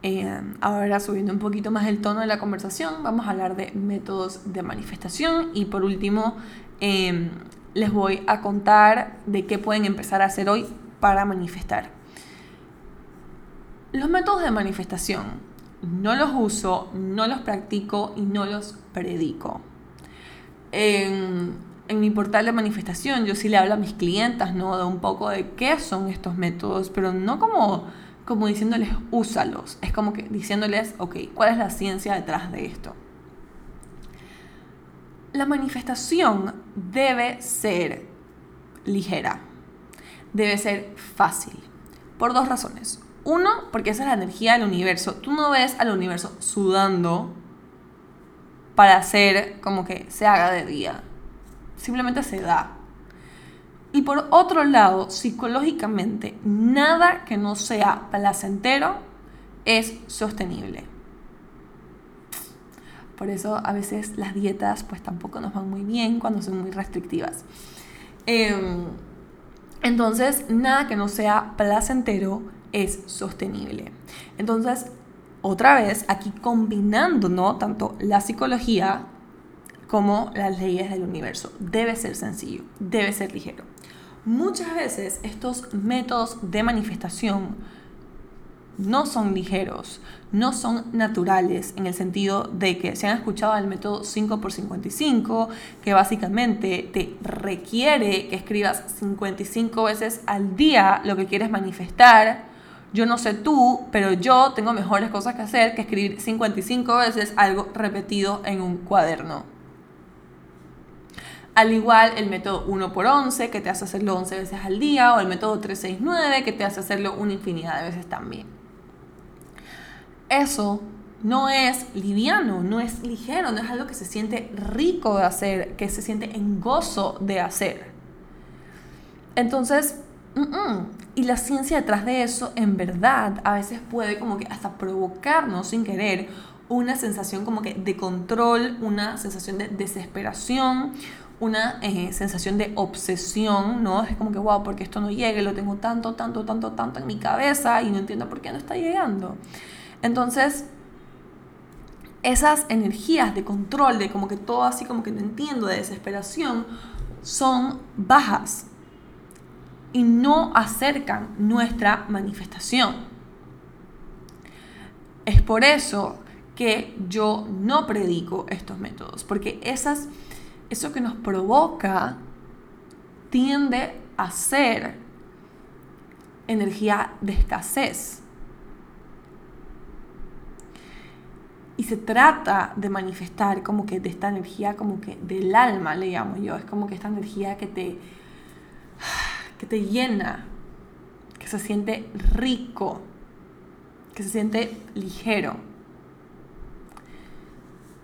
Eh, ahora subiendo un poquito más el tono de la conversación, vamos a hablar de métodos de manifestación y por último em, les voy a contar de qué pueden empezar a hacer hoy para manifestar. Los métodos de manifestación no los uso, no los practico y no los predico. En, mi portal de manifestación yo sí le hablo a mis clientas, ¿no? De un poco de qué son estos métodos, pero no como como diciéndoles úsalos. Es como que diciéndoles, ok, ¿cuál es la ciencia detrás de esto? La manifestación debe ser ligera, debe ser fácil, por dos razones. Uno, porque esa es la energía del universo. Tú no ves al universo sudando para hacer como que se haga de día. Simplemente se da. Y por otro lado, psicológicamente, nada que no sea placentero es sostenible. Por eso a veces las dietas pues tampoco nos van muy bien cuando son muy restrictivas. Em, entonces, nada que no sea placentero es sostenible. Entonces, otra vez, aquí combinando ¿no? tanto la psicología como las leyes del universo. Debe ser sencillo, debe ser ligero. Muchas veces estos métodos de manifestación no son ligeros, no son naturales en el sentido de que se han escuchado el método 5x55, que básicamente te requiere que escribas 55 veces al día lo que quieres manifestar. Yo no sé tú, pero yo tengo mejores cosas que hacer que escribir 55 veces algo repetido en un cuaderno. Al igual el método 1 por 11 que te hace hacerlo 11 veces al día o el método 369 que te hace hacerlo una infinidad de veces también. Eso no es liviano, no es ligero, no es algo que se siente rico de hacer, que se siente en gozo de hacer. Entonces, y la ciencia detrás de eso, en verdad, a veces puede como que hasta provocarnos sin querer una sensación como que de control, una sensación de desesperación, una eh, sensación de obsesión, ¿no? Es como que, wow, porque esto no llega, lo tengo tanto, tanto, tanto, tanto en mi cabeza y no entiendo por qué no está llegando. Entonces, esas energías de control, de como que todo así como que no entiendo, de desesperación, son bajas y no acercan nuestra manifestación. Es por eso que yo no predico estos métodos, porque esas eso que nos provoca tiende a ser energía de escasez. Y se trata de manifestar como que de esta energía como que del alma, le llamo yo. Es como que esta energía que te, que te llena, que se siente rico, que se siente ligero.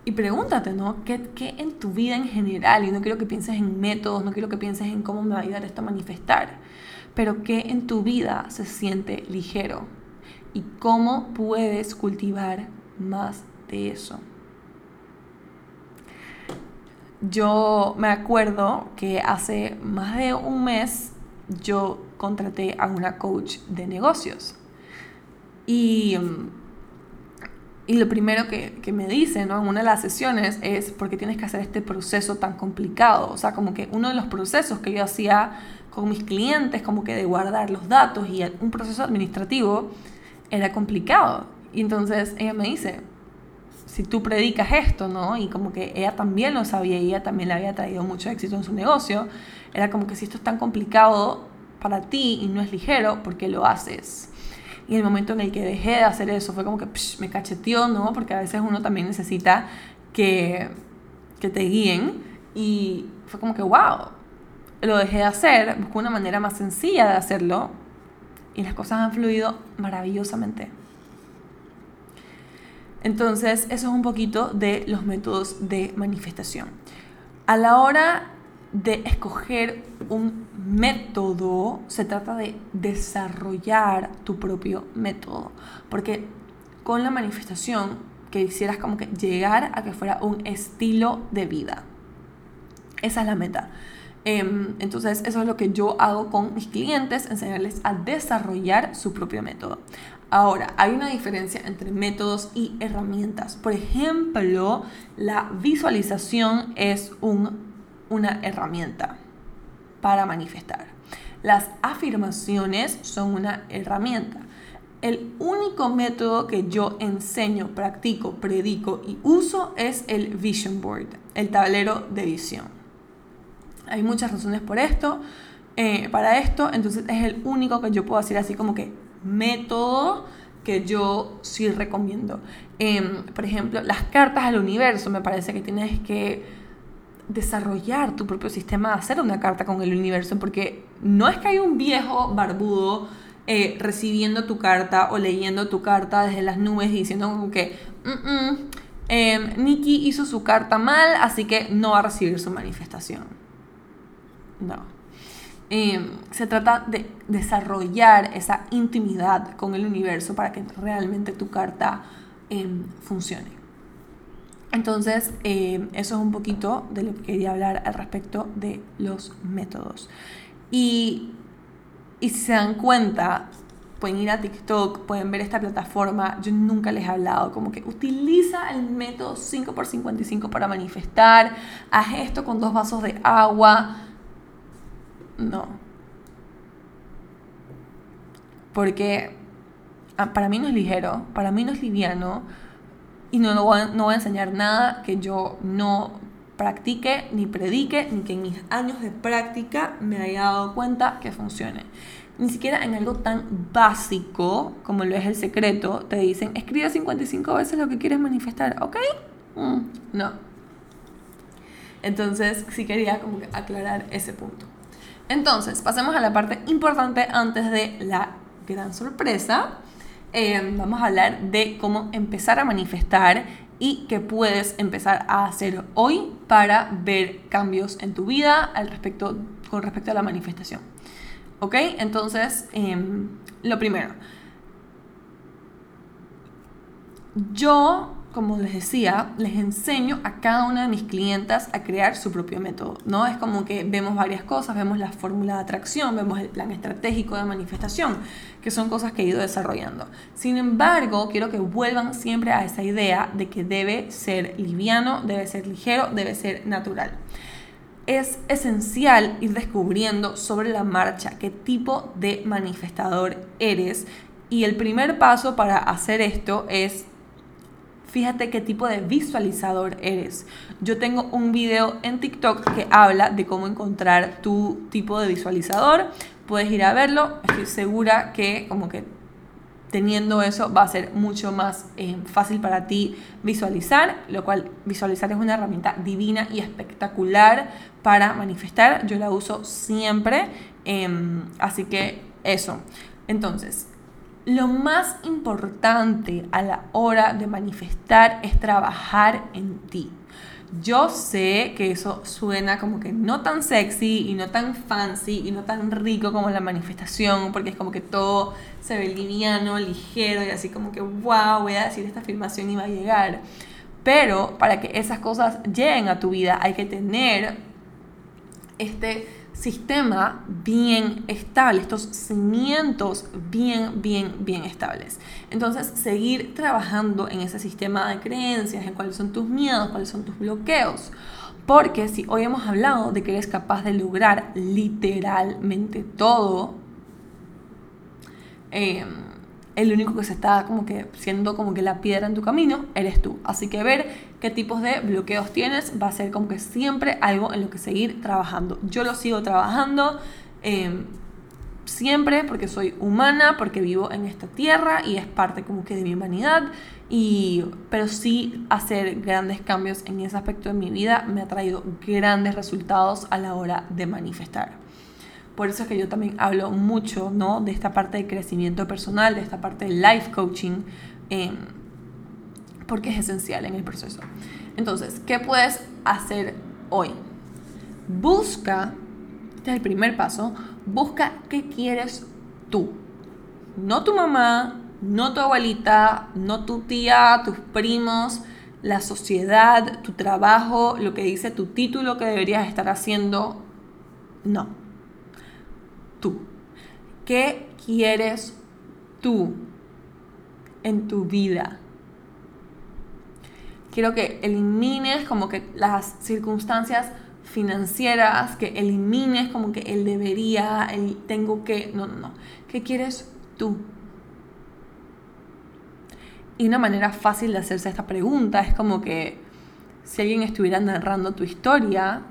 Y pregúntate, ¿no? ¿Qué, ¿Qué, en tu vida en general? Y no quiero que pienses en métodos, no quiero que pienses en cómo me va a ayudar esto a manifestar, pero ¿qué en tu vida se siente ligero? ¿Y cómo puedes cultivar más de eso? Yo me acuerdo que hace más de un mes yo contraté a una coach de negocios. Y mm, y lo primero que, que me dice en una de las sesiones es, ¿por qué tienes que hacer este proceso tan complicado? O sea, como que uno de los procesos que yo hacía con mis clientes, como que de guardar los datos y un proceso administrativo era complicado. Y entonces ella me dice, si tú predicas esto, ¿no? Y como que ella también lo sabía y ella también le había traído mucho éxito en su negocio, era como que si esto es tan complicado para ti y no es ligero, ¿por qué lo haces? Y el momento en el que dejé de hacer eso fue como que me cacheteó, ¿no? Porque a veces uno también necesita que, que te guíen. Y fue como que, wow, lo dejé de hacer, busqué una manera más sencilla de hacerlo y las cosas han fluido maravillosamente. Entonces, eso es un poquito de los métodos de manifestación. A la hora de escoger un método, se trata de desarrollar tu propio método. Porque con la manifestación que hicieras como que llegar a que fuera un estilo de vida. Esa es la meta. Em, entonces, eso es lo que yo hago con mis clientes, enseñarles a desarrollar su propio método. Ahora, hay una diferencia entre métodos y herramientas. Por ejemplo, la visualización es una herramienta para manifestar. Las afirmaciones son una herramienta. El único método que yo enseño, practico, predico y uso es el Vision Board, el tablero de visión. Hay muchas razones por esto, eh, para esto, entonces es el único que yo puedo decir así como que método que yo sí recomiendo. Em, por ejemplo, las cartas al universo, me parece que tienes que desarrollar tu propio sistema de hacer una carta con el universo, porque no es que hay un viejo barbudo eh, recibiendo tu carta o leyendo tu carta desde las nubes diciendo como que mm, Nikki hizo su carta mal, así que no va a recibir su manifestación. No. Em, se trata de desarrollar esa intimidad con el universo para que realmente tu carta em, funcione. Entonces, em, eso es un poquito de lo que quería hablar al respecto de los métodos. Y, y si se dan cuenta, pueden ir a TikTok, pueden ver esta plataforma. Yo nunca les he hablado, como que utiliza el método 5x55 para manifestar, haz esto con dos vasos de agua no. Porque ah, para mí no es ligero, para mí no es liviano y no, no, voy no voy a enseñar nada que yo no practique, ni predique, ni que en mis años de práctica me haya dado cuenta que funcione. Ni siquiera en algo tan básico como lo es el secreto, te dicen, escribe 55 veces lo que quieres manifestar, ¿ok? Mm, no. Entonces, sí quería como aclarar ese punto. Entonces, pasemos a la parte importante antes de la gran sorpresa. Eh, vamos a hablar de cómo empezar a manifestar y qué puedes empezar a hacer hoy para ver cambios en tu vida al respecto, con respecto a la manifestación. ¿Ok? Entonces, em, lo primero. Yo como les decía, les enseño a cada una de mis clientas a crear su propio método, ¿no? Es como que vemos varias cosas, vemos la fórmula de atracción, vemos el plan estratégico de manifestación, que son cosas que he ido desarrollando. Sin embargo, quiero que vuelvan siempre a esa idea de que debe ser liviano, debe ser ligero, debe ser natural. Es esencial ir descubriendo sobre la marcha qué tipo de manifestador eres y el primer paso para hacer esto es fíjate qué tipo de visualizador eres. Yo tengo un video en TikTok que habla de cómo encontrar tu tipo de visualizador. Puedes ir a verlo. Estoy segura que como que teniendo eso va a ser mucho más eh, fácil para ti visualizar, lo cual visualizar es una herramienta divina y espectacular para manifestar. Yo la uso siempre. Em, así que eso. Entonces, lo más importante a la hora de manifestar es trabajar en ti. Yo sé que eso suena como que no tan sexy y no tan fancy y no tan rico como la manifestación, porque es como que todo se ve liviano, ligero y así como que, wow, voy a decir esta afirmación y va a llegar. Pero para que esas cosas lleguen a tu vida hay que tener este sistema bien estable, estos cimientos bien, bien, bien estables. Entonces, seguir trabajando en ese sistema de creencias, en cuáles son tus miedos, cuáles son tus bloqueos. Porque si hoy hemos hablado de que eres capaz de lograr literalmente todo, eh, el único que se está como que siendo como que la piedra en tu camino eres tú. Así que ver qué tipos de bloqueos tienes va a ser como que siempre algo en lo que seguir trabajando. Yo lo sigo trabajando eh, siempre porque soy humana, porque vivo en esta tierra y es parte como que de mi humanidad. Y, pero sí hacer grandes cambios en ese aspecto de mi vida me ha traído grandes resultados a la hora de manifestar. Por eso es que yo también hablo mucho ¿no? de esta parte de crecimiento personal, de esta parte de life coaching, em, porque es esencial en el proceso. Entonces, ¿qué puedes hacer hoy? Busca, este es el primer paso, busca qué quieres tú. No tu mamá, no tu abuelita, no tu tía, tus primos, la sociedad, tu trabajo, lo que dice tu título que deberías estar haciendo. No. Tú. ¿Qué quieres tú en tu vida? Quiero que elimines como que las circunstancias financieras, que elimines como que el debería, el tengo que, no, no, no. ¿Qué quieres tú? Y una manera fácil de hacerse esta pregunta es como que si alguien estuviera narrando tu historia,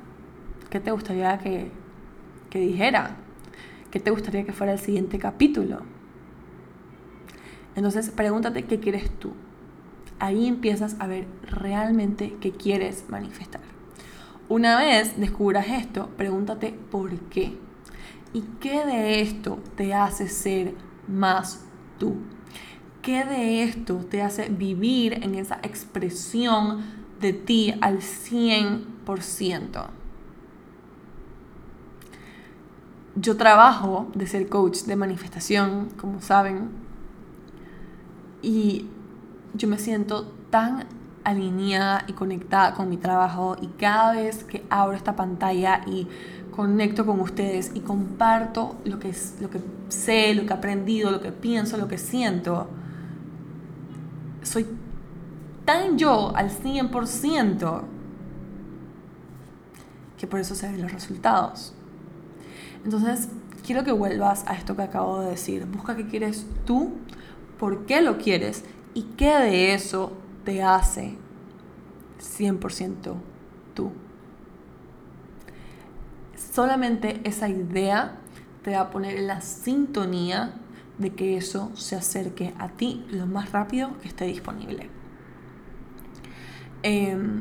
¿qué te gustaría que, que dijera? ¿Qué te gustaría que fuera el siguiente capítulo? Entonces, pregúntate qué quieres tú. Ahí empiezas a ver realmente qué quieres manifestar. Una vez descubras esto, pregúntate por qué. ¿Y qué de esto te hace ser más tú? ¿Qué de esto te hace vivir en esa expresión de ti al 100%? Yo trabajo de ser coach de manifestación, como saben, y yo me siento tan alineada y conectada con mi trabajo y cada vez que abro esta pantalla y conecto con ustedes y comparto lo que, es, lo que sé, lo que he aprendido, lo que pienso, lo que siento, soy tan yo al 100% que por eso se ven los resultados. Entonces, quiero que vuelvas a esto que acabo de decir. Busca qué quieres tú, por qué lo quieres y qué de eso te hace 100% tú. Solamente esa idea te va a poner en la sintonía de que eso se acerque a ti lo más rápido que esté disponible. Em,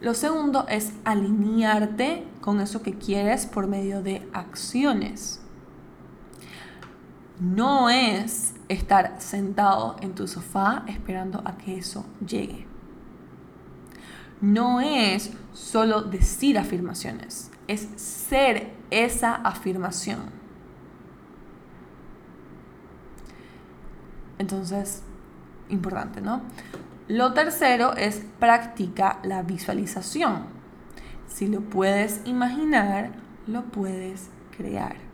lo segundo es alinearte con eso que quieres por medio de acciones. No es estar sentado en tu sofá esperando a que eso llegue. No es solo decir afirmaciones, es ser esa afirmación. Entonces, importante, ¿no? Lo tercero es practica la visualización. Si lo puedes imaginar, lo puedes crear.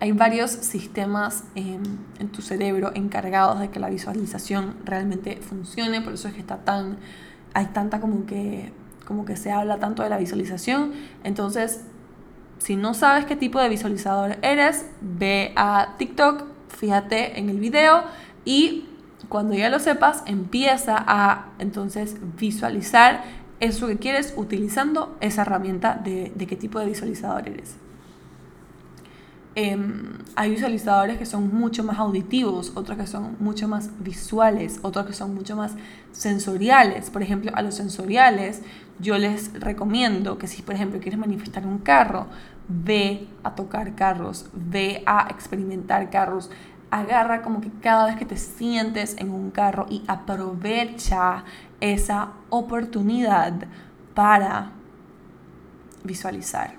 Hay varios sistemas en, en, tu cerebro encargados de que la visualización realmente funcione, por eso es que está tan, hay tanta como que, como que se habla tanto de la visualización. Entonces, si no sabes qué tipo de visualizador eres, ve a TikTok, fíjate en el video y cuando ya lo sepas, empieza a entonces visualizar eso que quieres utilizando esa herramienta de, de qué tipo de visualizador eres. Em, hay visualizadores que son mucho más auditivos, otros que son mucho más visuales, otros que son mucho más sensoriales. Por ejemplo, a los sensoriales yo les recomiendo que si, por ejemplo, quieres manifestar un carro, ve a tocar carros, ve a experimentar carros, agarra como que cada vez que te sientes en un carro y aprovecha esa oportunidad para visualizar,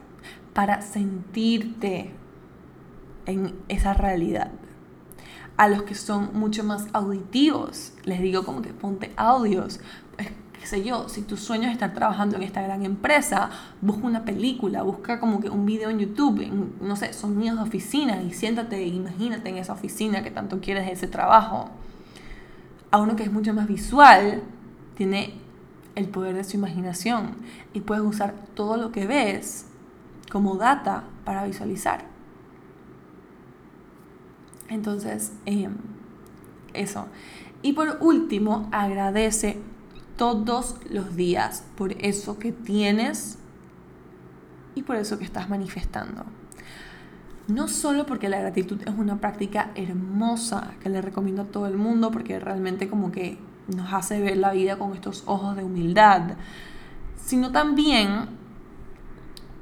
para sentirte en esa realidad. A los que son mucho más auditivos, les digo como que ponte audios. Pues, qué sé yo, si tu sueño es estar trabajando en esta gran empresa, busca una película, busca como que un video en YouTube, no sé, sonidos de oficina y siéntate e imagínate en esa oficina que tanto quieres ese trabajo. A uno que es mucho más visual, tiene el poder de su imaginación y puedes usar todo lo que ves como data para visualizar. Entonces, em, eso. Y por último, agradece todos los días por eso que tienes y por eso que estás manifestando. No solo porque la gratitud es una práctica hermosa que le recomiendo a todo el mundo porque realmente como que nos hace ver la vida con estos ojos de humildad, sino también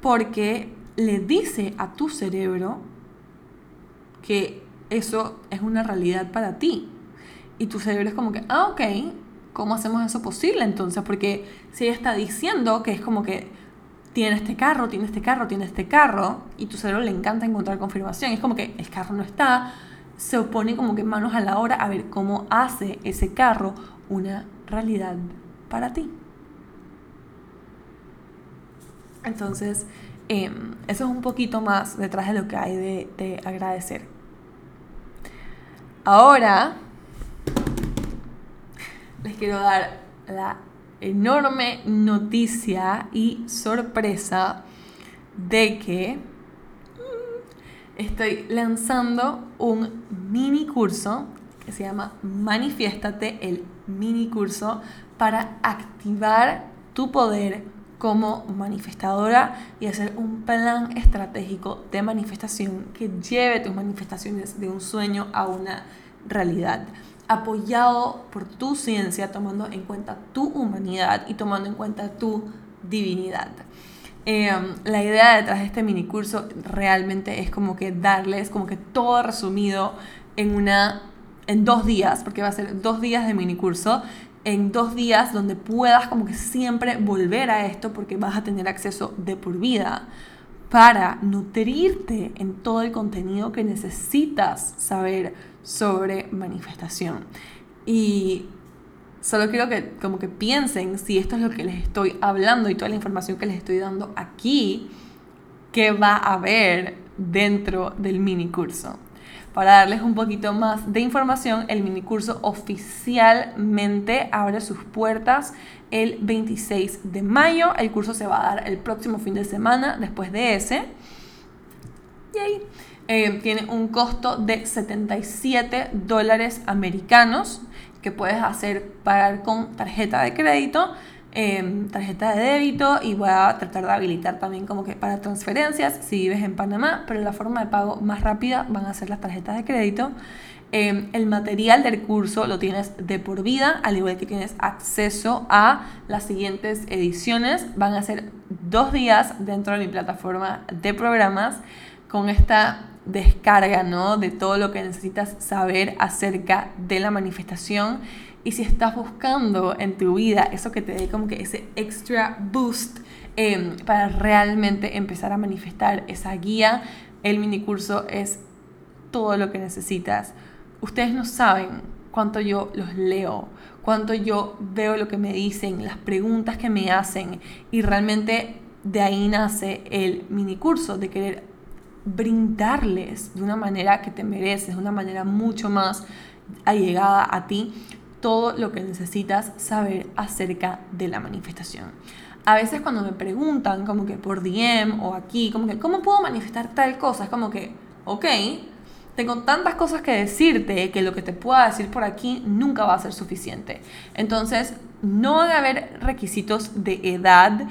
porque le dice a tu cerebro que eso es una realidad para ti. Y tu cerebro es como que, ah, ok, ¿cómo hacemos eso posible entonces? Porque si ella está diciendo que es como que tiene este carro, tiene este carro, tiene este carro, y tu cerebro le encanta encontrar confirmación, es como que el carro no está, se opone como que manos a la hora a ver cómo hace ese carro una realidad para ti. Entonces, em, eso es un poquito más detrás de lo que hay de agradecer. Ahora, les quiero dar la enorme noticia y sorpresa de que mm, estoy lanzando un mini curso que se llama Manifiéstate, el mini curso para activar tu poder como manifestadora y hacer un plan estratégico de manifestación que lleve tus manifestaciones de un sueño a una realidad apoyado por tu ciencia, tomando en cuenta tu humanidad y tomando en cuenta tu divinidad. Em, la idea detrás de este mini curso realmente es como que darles como que todo resumido en una en dos días, porque va a ser dos días de mini curso, en dos días donde puedas como que siempre volver a esto porque vas a tener acceso de por vida para nutrirte en todo el contenido que necesitas saber sobre manifestación. Y solo quiero que como que piensen si esto es lo que les estoy hablando y toda la información que les estoy dando aquí, que va a haber dentro del mini curso. Para darles un poquito más de información, el mini curso oficialmente abre sus puertas el 26 de mayo. El curso se va a dar el próximo fin de semana después de ese. Y ahí eh, tiene un costo de 77 dólares americanos que puedes hacer pagar con tarjeta de crédito, em, tarjeta de débito y voy a tratar de habilitar también como que para transferencias si vives en Panamá, pero la forma de pago más rápida van a ser las tarjetas de crédito. Em, el material del curso lo tienes de por vida, al igual que tienes acceso a las siguientes ediciones. Van a ser dos días dentro de mi plataforma de programas con esta descarga, ¿no? De todo lo que necesitas saber acerca de la manifestación. Y si estás buscando en tu vida eso que te dé como que ese extra boost em, para realmente empezar a manifestar esa guía, el mini curso es todo lo que necesitas. Ustedes no saben cuánto yo los leo, cuánto yo veo lo que me dicen, las preguntas que me hacen y realmente de ahí nace el mini curso, de querer brindarles de una manera que te mereces, de una manera mucho más allegada a ti, todo lo que necesitas saber acerca de la manifestación. A veces cuando me preguntan como que por DM o aquí, como que, ¿cómo puedo manifestar tal cosa? Es como que, ok, tengo tantas cosas que decirte que lo que te pueda decir por aquí nunca va a ser suficiente. Entonces, no a haber requisitos de edad.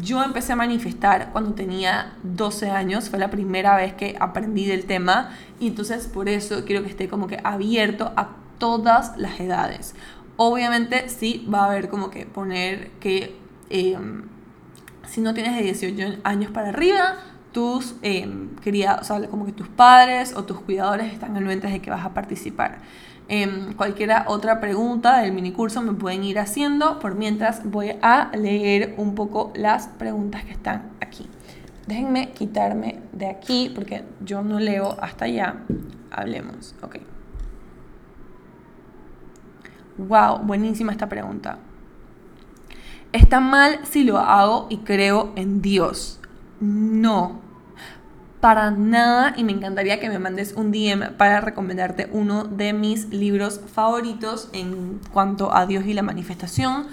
Yo empecé a manifestar cuando tenía 12 años, fue la primera vez que aprendí del tema y entonces por eso quiero que esté como que abierto a todas las edades. Obviamente sí va a haber como que poner que em, si no tienes de 18 años para arriba, tus criados, o sea, como que tus padres o tus cuidadores están anuentes de que vas a participar. Eh, cualquier otra pregunta del minicurso me pueden ir haciendo por mientras voy a leer un poco las preguntas que están aquí. Déjenme quitarme de aquí porque yo no leo hasta allá. Hablemos, ok. Wow, buenísima esta pregunta. ¿Está mal si lo hago y creo en Dios? No, para nada y me encantaría que me mandes un DM para recomendarte uno de mis libros favoritos en cuanto a Dios y la manifestación.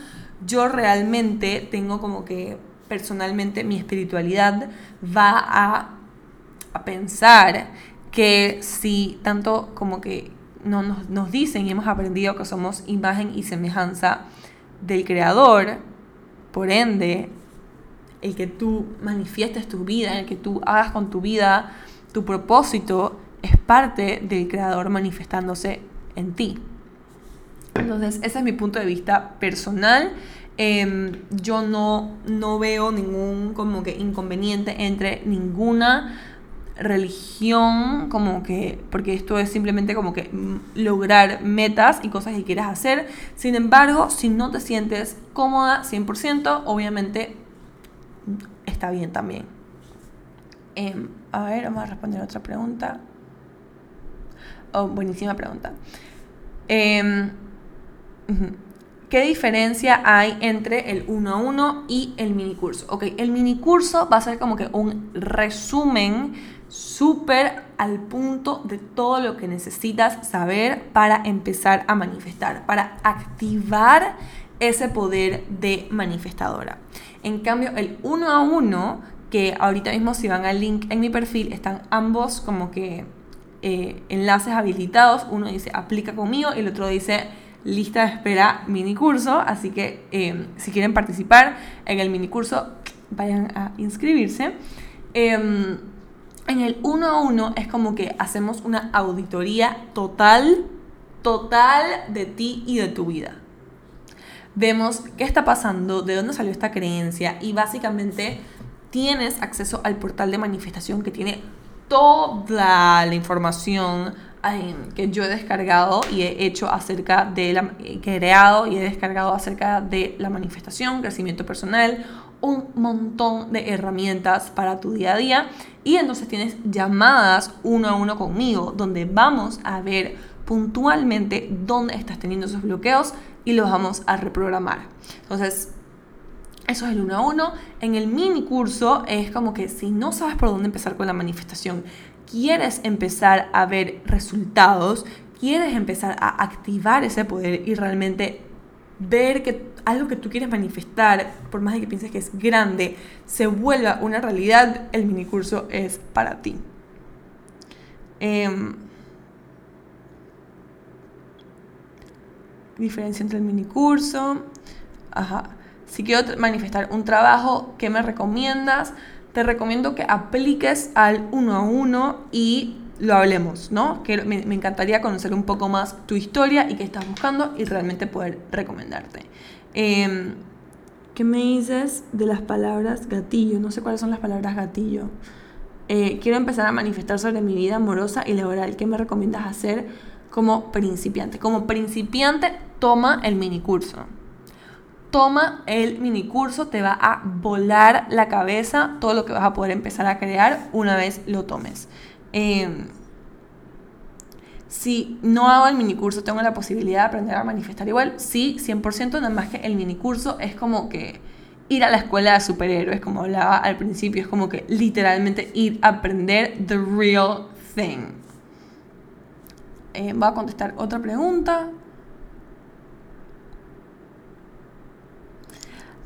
yo realmente tengo como que personalmente mi espiritualidad va a, pensar que si tanto como que no, nos, nos dicen y hemos aprendido que somos imagen y semejanza del Creador, por ende, el que tú manifiestes tu vida, el que tú hagas con tu vida tu propósito, es parte del Creador manifestándose en ti. Entonces, ese es mi punto de vista personal. Em, yo no, no veo ningún como que inconveniente entre ninguna religión, como que, porque esto es simplemente como que lograr metas y cosas que quieras hacer. Sin embargo, si no te sientes cómoda 100%, obviamente está bien también. Em, a ver, vamos a responder otra pregunta. Oh, buenísima pregunta. Em, ¿Qué diferencia hay entre el 1 a 1 y el minicurso? Ok, el minicurso va a ser como que un resumen súper al punto de todo lo que necesitas saber para empezar a manifestar, para activar ese poder de manifestadora. En cambio, el uno a uno, que ahorita mismo si van al link en mi perfil, están ambos como que eh, enlaces habilitados. Uno dice aplica conmigo y el otro dice lista de espera mini curso. Así que eh, si quieren participar en el mini curso, vayan a inscribirse. Em, en el uno a uno es como que hacemos una auditoría total, total de ti y de tu vida. Vemos qué está pasando, de dónde salió esta creencia y básicamente tienes acceso al portal de manifestación que tiene toda la información que yo he descargado y he hecho acerca de la que he creado y he descargado acerca de la manifestación, crecimiento personal, un montón de herramientas para tu día a día y entonces tienes llamadas uno a uno conmigo donde vamos a ver puntualmente dónde estás teniendo esos bloqueos y los vamos a reprogramar. Entonces, eso es el uno a uno. En el mini curso es como que si no sabes por dónde empezar con la manifestación, quieres empezar a ver resultados, quieres empezar a activar ese poder y realmente ver que algo que tú quieres manifestar, por más de que pienses que es grande, se vuelva una realidad, el minicurso es para ti. Em, diferencia entre el minicurso. Ajá. Si quiero manifestar un trabajo, ¿qué me recomiendas? Te recomiendo que apliques al uno a uno y lo hablemos, ¿no? Que me, encantaría conocer un poco más tu historia y qué estás buscando y realmente poder recomendarte. Em, ¿Qué me dices de las palabras gatillo? No sé cuáles son las palabras gatillo. Eh, quiero empezar a manifestar sobre mi vida amorosa y laboral. ¿Qué me recomiendas hacer como principiante? Como principiante, toma el minicurso. Toma el minicurso, te va a volar la cabeza todo lo que vas a poder empezar a crear una vez lo tomes. Em, si no hago el minicurso, tengo la posibilidad de aprender a manifestar igual. Sí, 100%, nada más que el minicurso es como que ir a la escuela de superhéroes, como hablaba al principio, es como que literalmente ir a aprender the real thing. Eh, voy a contestar otra pregunta.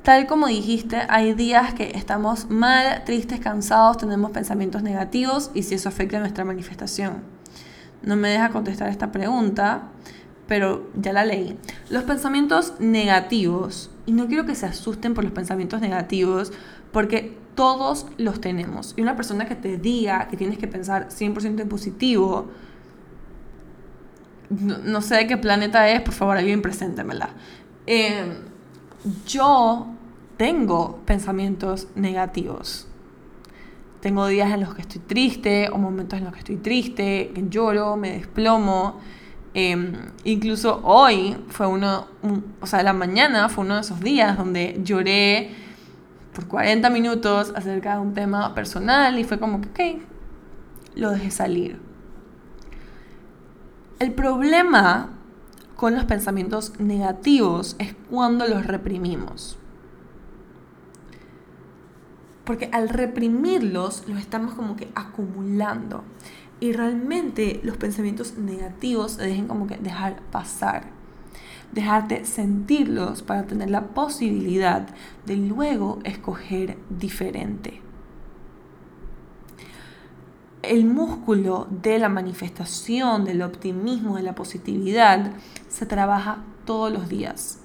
Tal como dijiste, hay días que estamos mal, tristes, cansados, tenemos pensamientos negativos y si eso afecta nuestra manifestación. No me deja contestar esta pregunta, pero ya la leí. Los pensamientos negativos, y no quiero que se asusten por los pensamientos negativos, porque todos los tenemos. Y una persona que te diga que tienes que pensar 100% en positivo, no, sé de qué planeta es, por favor, alguien preséntemela. Eh, yo tengo pensamientos negativos. Tengo días en los que estoy triste o momentos en los que estoy triste, que lloro, me desplomo. Em, incluso hoy fue uno, o sea, la mañana fue uno de esos días donde lloré por 40 minutos acerca de un tema personal y fue como que, ok, lo dejé salir. El problema con los pensamientos negativos es cuando los reprimimos. Porque al reprimirlos los estamos como que acumulando. Y realmente los pensamientos negativos se dejen como que dejar pasar. dejarte sentirlos para tener la posibilidad de luego escoger diferente. El músculo de la manifestación, del optimismo, de la positividad, se trabaja todos los días.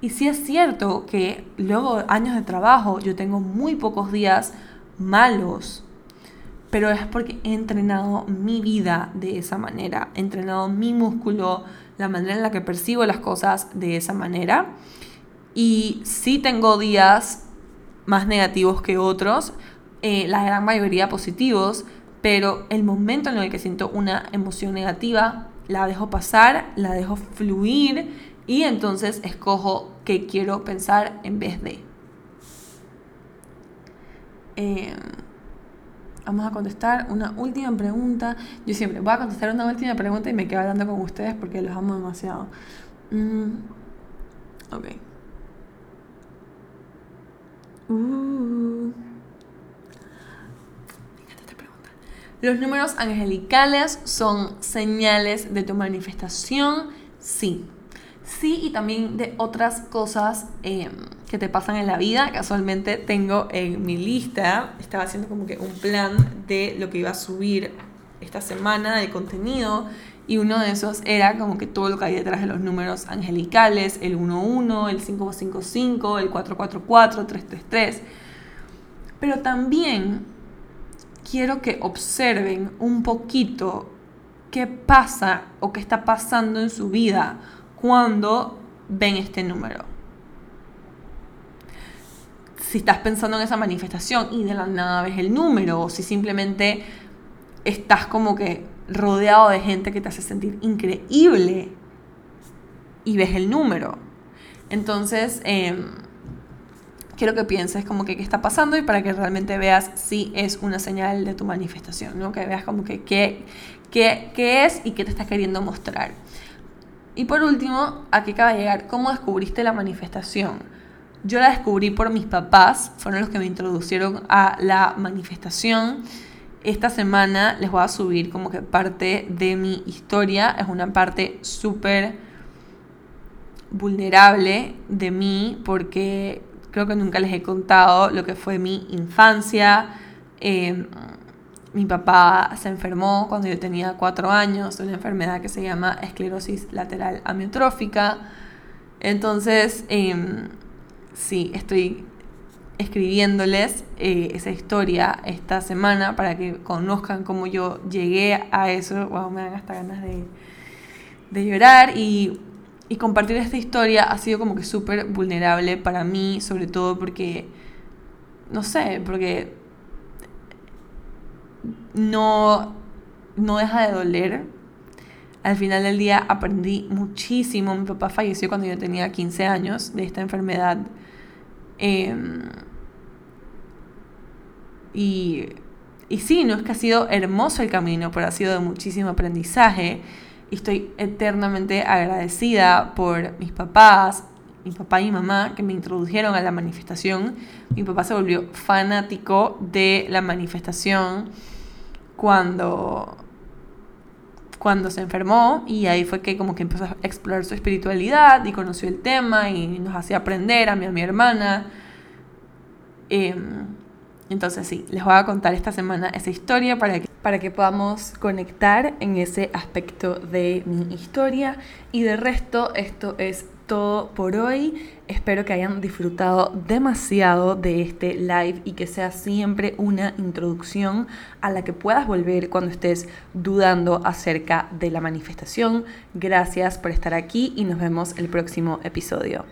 Y sí es cierto que luego años de trabajo yo tengo muy pocos días malos, pero es porque he entrenado mi vida de esa manera, he entrenado mi músculo, la manera en la que percibo las cosas de esa manera. Y sí tengo días más negativos que otros, eh, la gran mayoría positivos, pero el momento en el que siento una emoción negativa, la dejo pasar, la dejo fluir y entonces escojo qué quiero pensar en vez de. Em, vamos a contestar una última pregunta. Yo siempre voy a contestar una última pregunta y me quedo hablando con ustedes porque los amo demasiado. Mm, ok. Uh. Los números angelicales son señales de tu manifestación, sí. Sí, y también de otras cosas em, que te pasan en la vida. Casualmente tengo en mi lista, estaba haciendo como que un plan de lo que iba a subir esta semana de contenido. Y uno de esos era como que todo lo que hay detrás de los números angelicales, el 11, el 555, el 444, 333. Pero también quiero que observen un poquito qué pasa o qué está pasando en su vida cuando ven este número. Si estás pensando en esa manifestación y de la nada ves el número, o si simplemente estás como que rodeado de gente que te hace sentir increíble y ves el número. Entonces, em, quiero que pienses como que qué está pasando y para que realmente veas si es una señal de tu manifestación, ¿no? Que veas como que qué, qué, qué es y qué te está queriendo mostrar. Y por último, aquí acaba de llegar, ¿cómo descubriste la manifestación? Yo la descubrí por mis papás, fueron los que me introducieron a la manifestación. Esta semana les voy a subir como que parte de mi historia, es una parte súper vulnerable de mí porque creo que nunca les he contado lo que fue mi infancia. Eh, mi papá se enfermó cuando yo tenía cuatro años de una enfermedad que se llama esclerosis lateral amiotrófica. Entonces, em, sí, estoy escribiéndoles eh, esa historia esta semana para que conozcan cómo yo llegué a eso. Wow, me dan hasta ganas de, de llorar y, y compartir esta historia ha sido como que súper vulnerable para mí, sobre todo porque, no sé, porque no, no deja de doler. Al final del día aprendí muchísimo. Mi papá falleció cuando yo tenía 15 años de esta enfermedad. Em, y, y sí, no es que ha sido hermoso el camino, pero ha sido de muchísimo aprendizaje. Y estoy eternamente agradecida por mis papás, mi papá y mi mamá, que me introdujeron a la manifestación. Mi papá se volvió fanático de la manifestación cuando, cuando se enfermó y ahí fue que como que empezó a explorar su espiritualidad y conoció el tema y nos hacía aprender a mí, a mi hermana. Em, entonces sí, les voy a contar esta semana esa historia para que, para que podamos conectar en ese aspecto de mi historia y de resto esto es todo por hoy. Espero que hayan disfrutado demasiado de este live y que sea siempre una introducción a la que puedas volver cuando estés dudando acerca de la manifestación. Gracias por estar aquí y nos vemos el próximo episodio.